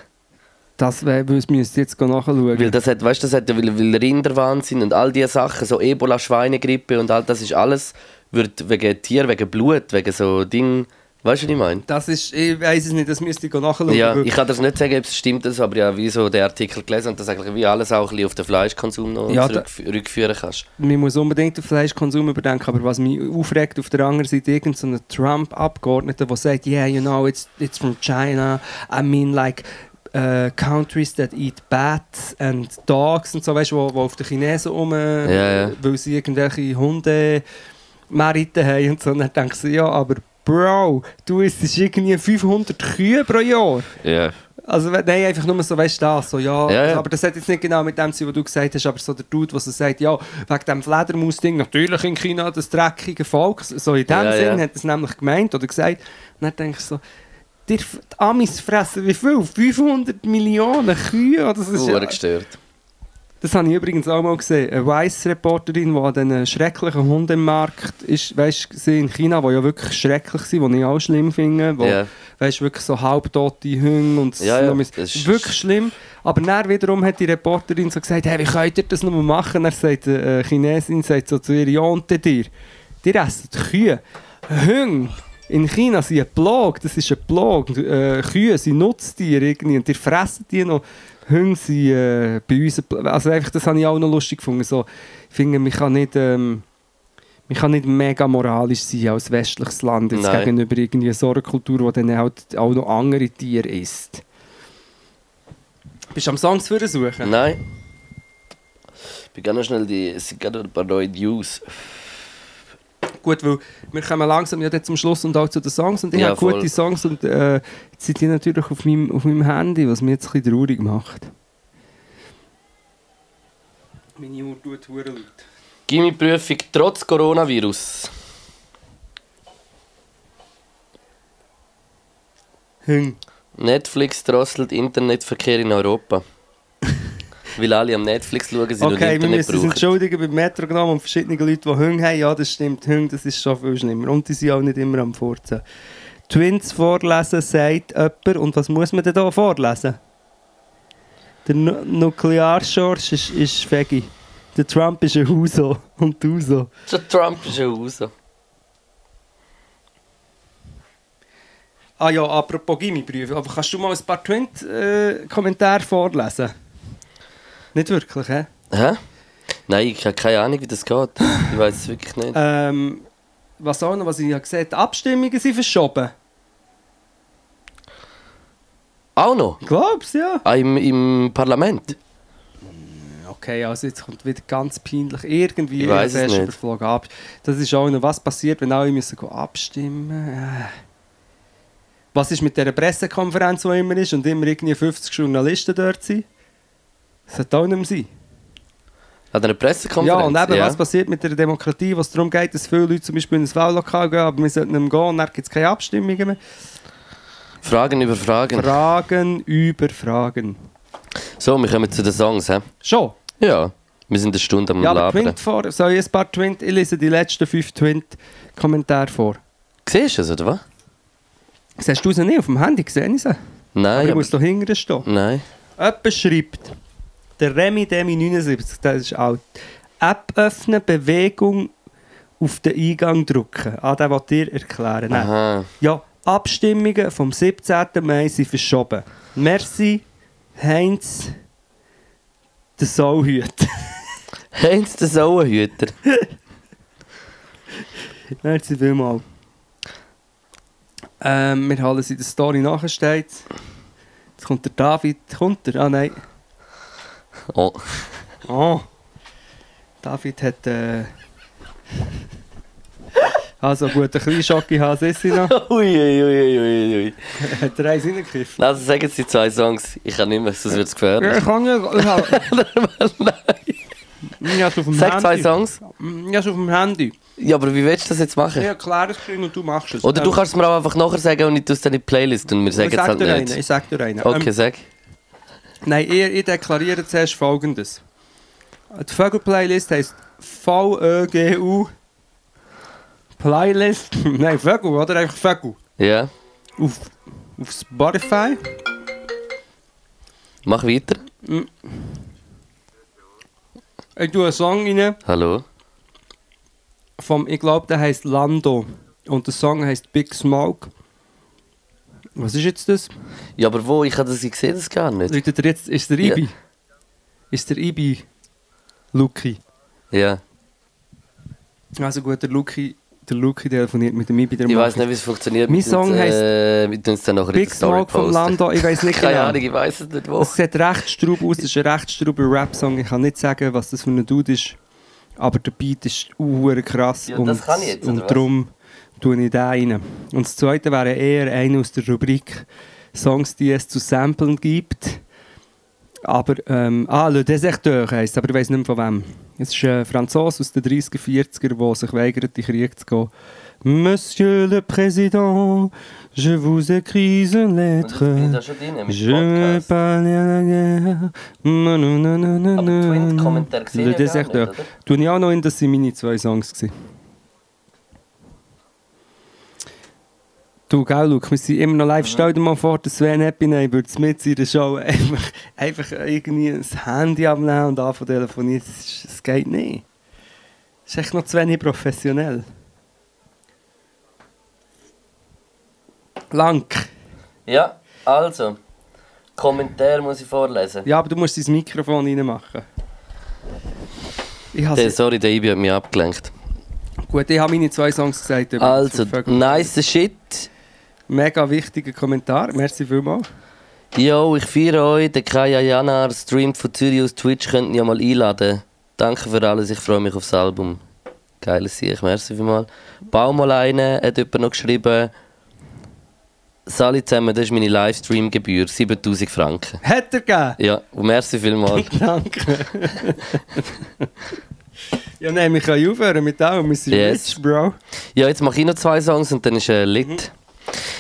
Das es müsste jetzt nachschauen. Weil das hat, weißt, das hat weil, weil Rinderwahnsinn und all diese Sachen, so Ebola, Schweinegrippe und all das ist alles, wird wegen Tier, wegen Blut, wegen so Ding, weißt du, was ich meine? Das ist, ich weiß es nicht, das müsste ich nachschauen. Ja, ich kann das nicht sagen, ob es stimmt, aber ja, wie so der Artikel gelesen und das eigentlich wie alles auch ein bisschen auf den Fleischkonsum noch Ja, zurückführen kannst. man muss unbedingt den Fleischkonsum überdenken, aber was mich aufregt, auf der anderen Seite irgendein so Trump-Abgeordneter, der sagt, yeah, you know, it's, it's from China, I mean like uh, countries that eat bats and dogs und so, weißt du, wo, wo auf den Chinesen rum, Ja, ja. weil sie irgendwelche Hunde Meriten haben und so, und dann denkst du, ja, aber Bro, du isst irgendwie 500 Kühe pro Jahr. Ja. Also, we- nein, einfach nur so, weißt du, das, so, ja, Ja, ja. aber das hat jetzt nicht genau mit dem zu was du gesagt hast, aber so der Dude, der so sagt, ja, wegen dem Fledermaus-Ding, natürlich in China das dreckige Volk, so in dem Sinn hat er es nämlich gemeint oder gesagt, und dann denke ich so, die, Amis fressen wie viel? 500 Millionen Kühe? Das, ist ja, gestört. Das habe ich übrigens auch mal gesehen. Eine Weiss-Reporterin, die an diesen schrecklichen Hundemarkt ist, weißt in China, die ja wirklich schrecklich sind, die ich auch schlimm finde, wo, Ja. weißt, wirklich so halbtote Hunde und Ja, ja, ist- wirklich schlimm. Aber dann wiederum hat die Reporterin so gesagt, hey, wie könnt ihr das noch mal machen? Dann sagt die äh, Chinesin sagt so zu ihr, ja und dir, die essen die Kühe. Hunde in China sind ein Plog, das ist ein Plog. Äh, Kühe sind Nutztiere irgendwie und die fressen die noch. Hunde sind äh, bei uns, also einfach, das habe ich auch noch lustig gefunden. So, ich finde, man kann nicht... Ähm, man kann nicht mega moralisch sein als westliches Land jetzt Nein. gegenüber irgendwie so einer Kultur, die dann halt auch noch andere Tiere isst. Bist du am Songs für suchen? Nein. Ich bin ganz schnell die, es sind gerade ein paar neue News. Gut, weil wir kommen langsam ja zum Schluss und auch zu den Songs und ich Ja, habe gute voll. Songs und äh, jetzt sind die natürlich auf meinem, auf meinem Handy, was mich jetzt ein bisschen traurig macht. Meine Uhr tut verdammt laut. Gimmi-Prüfung trotz Coronavirus. Hüng. Netflix drosselt Internetverkehr in Europa. Weil alle am Netflix schauen, sie Okay, und wir Internet müssen uns brauchen. entschuldigen beim Metro genommen und verschiedene Leute, die Hunger haben. Ja, das stimmt. Hunger, das ist schon viel schlimmer. Und die sind auch nicht immer am Furzen. Twins vorlesen, sagt jemand. Und was muss man denn da vorlesen? Der nu Nuklearschorsch ist, ist Fegi. Der Trump ist ein Huso. Und du so. Der Trump ist schon raus. Ah ja, apropos Gimmiprüfe. Aber kannst du mal ein paar Twint-Kommentare vorlesen? Nicht wirklich, hä? Hä? Nein, ich habe keine Ahnung, wie das geht. Ich weiß es wirklich nicht. Ähm, was auch noch, was ich gesehen habe, die Abstimmungen sind verschoben. Auch noch? Glaubst du, ja? Ah, im, im Parlament? Okay, also jetzt kommt wieder ganz peinlich irgendwie Ich weiss es nicht. überflogen ab. Das ist auch noch, was passiert, wenn alle müssen abstimmen Äh. Was ist mit dieser Pressekonferenz, die immer ist und immer irgendwie 50 Journalisten dort sind? Das sollte auch nicht mehr sein. An einer Pressekonferenz? Ja, und eben, was passiert mit der Demokratie, was darum geht, dass viele Leute zum Beispiel ins Wahllokal gehen, aber wir sollten nicht mehr gehen und dann gibt es keine Abstimmungen mehr. Fragen über Fragen. Fragen über Fragen. so, wir kommen zu den Songs, hä? Schon? Ja. Wir sind eine Stunde am Ja, aber Labern. Twint vor. Soll ich ein paar Twint... Ich lese die letzten fünf Twint-Kommentare vor. Siehst du es, oder was? Siehst du sie nicht auf dem Handy? Sehe ich sie? Aber Nein, ich aber, muss da hinten stehen. nein. Jemand schreibt, der Remy Demi 79, das ist alt. App öffnen, Bewegung auf den Eingang drücken. Ah, den will dir erklären. Nein. Ja, Abstimmungen vom 17. Mai sind verschoben. Merci, Heinz, der Sauhüter. Heinz der Sauenhüter. Merci vielmals. Ähm, wir haben es in der Story nachgestellt. Jetzt kommt der David. Kommt er? Ah, nein. Oh. Oh. David hat. Äh... Also gut, ein kleiner Schocki Hasessi noch. Ui, ui, ui, ui, ui. hat er eins reingekriegt? Also sagen Sie zwei Songs. Ich kann nicht mehr, sonst wird es Ja, gefährlich. ich kann ja. Ich habe ja, auf dem Sag zwei Handy. Songs. Ja, auf dem Handy. Ja, aber wie willst du das jetzt machen? Ich erkläre es und du machst es. Oder du Ähm, kannst es mir auch einfach nachher sagen und ich tue es dann in die Playlist und wir sagen ich es sag halt dir einen, nicht. ich sag dir einen. Okay, Ähm, sag. Nein, ich, ich deklariere zuerst folgendes. Die Vögel-Playlist heisst V-Ö-G-U Playlist. Nein, Vögel, oder? Einfach Vögel. Ja, Auf, auf Spotify. mach weiter. Ich tue einen Song rein Hallo. vom, ich glaube, der heisst Lando. Und der Song heisst Big Smoke. Was ist jetzt das? Ja, aber wo? Ich habe das, ich sehe das gar nicht. Läutet er jetzt, ist der Ja. Ibi? Ist der Ibi Luki? Ja. Also gut, der Luki, der Luki telefoniert mit dem Ibi. Der Ich weiß nicht, wie es funktioniert. Mein Song heisst äh, dann nachher Big Smoke von. Lando, ich weiß nicht Keine genau. Ahnung, ich weiß es nicht wo. Es sieht recht straub aus, es ist ein recht strauber Rap-Song. Ich kann nicht sagen, was das für ein Dude ist. Aber der Beat ist uhr krass. Ja, und, das kann ich jetzt, Und darum tue ich den rein. Und das zweite wäre eher einer aus der Rubrik Songs, die es zu samplen gibt. Aber, ähm, ah, Le Deserteur heisst, aber ich weiß nicht mehr von wem. Es ist ein Franzose aus den 30er, 40er, der sich weigert, in Krieg zu gehen. Monsieur le Président, je vous écris une lettre. Je Podcast. parle à la guerre. Aber Twin-Kommentar gesehen Le Deserteur. ich auch noch in, das sind meine zwei Songs. Gewesen. Du, gell, Luke, wir sind immer noch live. Stell dir mal vor, der Sven Epiney würde mit seiner Show einfach, einfach irgendwie das Handy abnehmen und anfangen zu telefonieren. Das, das geht nicht. Das ist echt noch zu wenig professionell. Lang. Ja, also. Kommentar muss ich vorlesen. Ja, aber du musst dein Mikrofon reinmachen. Ich Der, sorry, der Ibi hat mich abgelenkt. Gut, ich habe meine zwei Songs gesagt. Also, nice shit. Mega wichtiger Kommentar. Merci vielmals. Yo, ich feiere euch. Der Kaya Janar streamt von Zürich aus Twitch. Könnt ihr ja mal einladen. Danke für alles. Ich freue mich aufs Album. Geiles Sieg. Merci vielmals. Bau mal einen. Hat jemand noch geschrieben. Sali zusammen, das ist meine Livestream-Gebühr. 7000 Franken. Hat er gegeben? Ja, und merci vielmals. Danke. ja, nein, wir können aufhören mit allem. Wir sind Yes. rich, Bro. Ja, jetzt mache ich noch zwei Songs und dann ist äh, lit.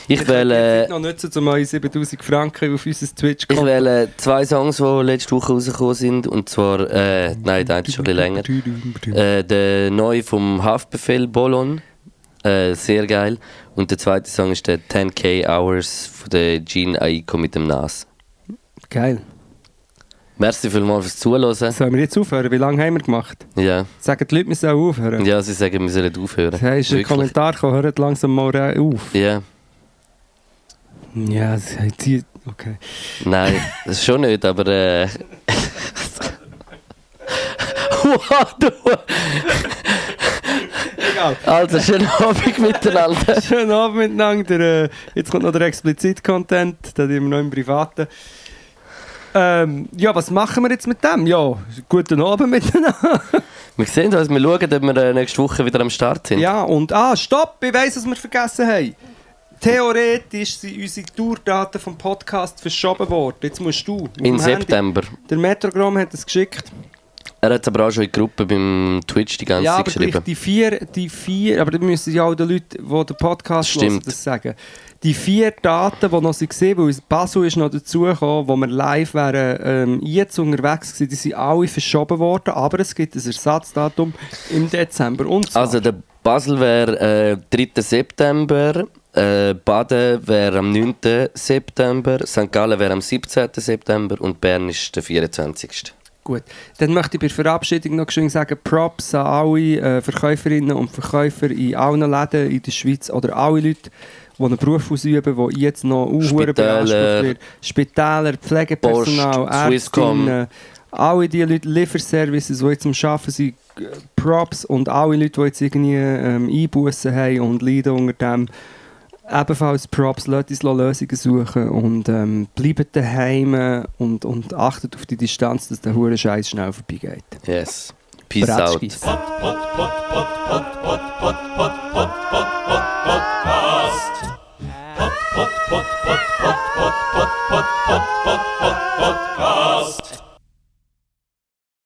Ich wähle, noch nutzen, um eure 7000 Franken auf unser twitch ich wähle zwei Songs, die letzte Woche rausgekommen sind. Und zwar, äh, nein, der eine ist schon ein bisschen länger. Äh, der neue vom Haftbefehl Bolon. Äh, sehr geil. Und der zweite Song ist der 10k Hours von der Gene Aiko mit dem Nas. Geil. Merci vielmals fürs Zuhören. Sollen wir jetzt aufhören? Wie lange haben wir gemacht? Ja. Sagen die Leute, wir sollen aufhören? ja, sie sagen, wir sollen aufhören. Da ist ein. Kommentar gekommen, hört langsam mal auf. Ja. Ja, das hat sie... Okay. Nein, das ist schon nicht, aber äh. wow, du! Egal. Also, schönen Abend miteinander. Schönen Abend miteinander. Der, äh, Jetzt kommt noch der Explizit-Content, den haben wir noch im Privaten. Ähm, ja, was machen wir jetzt mit dem? Ja, guten Abend miteinander. Wir sehen uns, wir schauen, ob wir äh, nächste Woche wieder am Start sind. Ja, und ah, stopp, ich weiss, was wir vergessen haben. Theoretisch sind unsere Tourdaten vom Podcast verschoben worden. Jetzt musst du. In dem Handy- September. Der Metrogramm hat es geschickt. Er hat es aber auch schon in die Gruppe beim Twitch die ganze ja, Zeit aber geschrieben. die vier, die vier, aber da müssen ja auch die Leute, die den Podcast hören, das sagen. Die vier Daten, die noch waren, weil Basel ist noch dazugekommen, wo wir live wären, ähm, jetzt unterwegs gewesen, die sind alle verschoben worden, aber es gibt ein Ersatzdatum im Dezember. Und Also, der Basel wäre äh, 3. September, äh, Baden wäre am 9. September, St. Gallen wäre am 17. September und Bern ist der 24. Gut, dann möchte ich bei der Verabschiedung noch schön sagen, Props an alle äh, Verkäuferinnen und Verkäufer in allen Läden in der Schweiz oder alle Leute, die einen Beruf ausüben, die jetzt noch Spitäler. beansprucht wird. Spitäler, Pflegepersonal, Post. Ärztinnen, alle die Leute, Lieferservices, die jetzt am Arbeiten sind, Props und alle Leute, die jetzt irgendwie ähm, Einbußen haben und leiden unter dem. Ebenfalls Props, lasst uns Lösungen suchen und ähm, bleibt daheim und, und achtet auf die Distanz, dass der hure Scheiß schnell vorbeigeht. Yes. Peace out. Bratschkis. Podcast.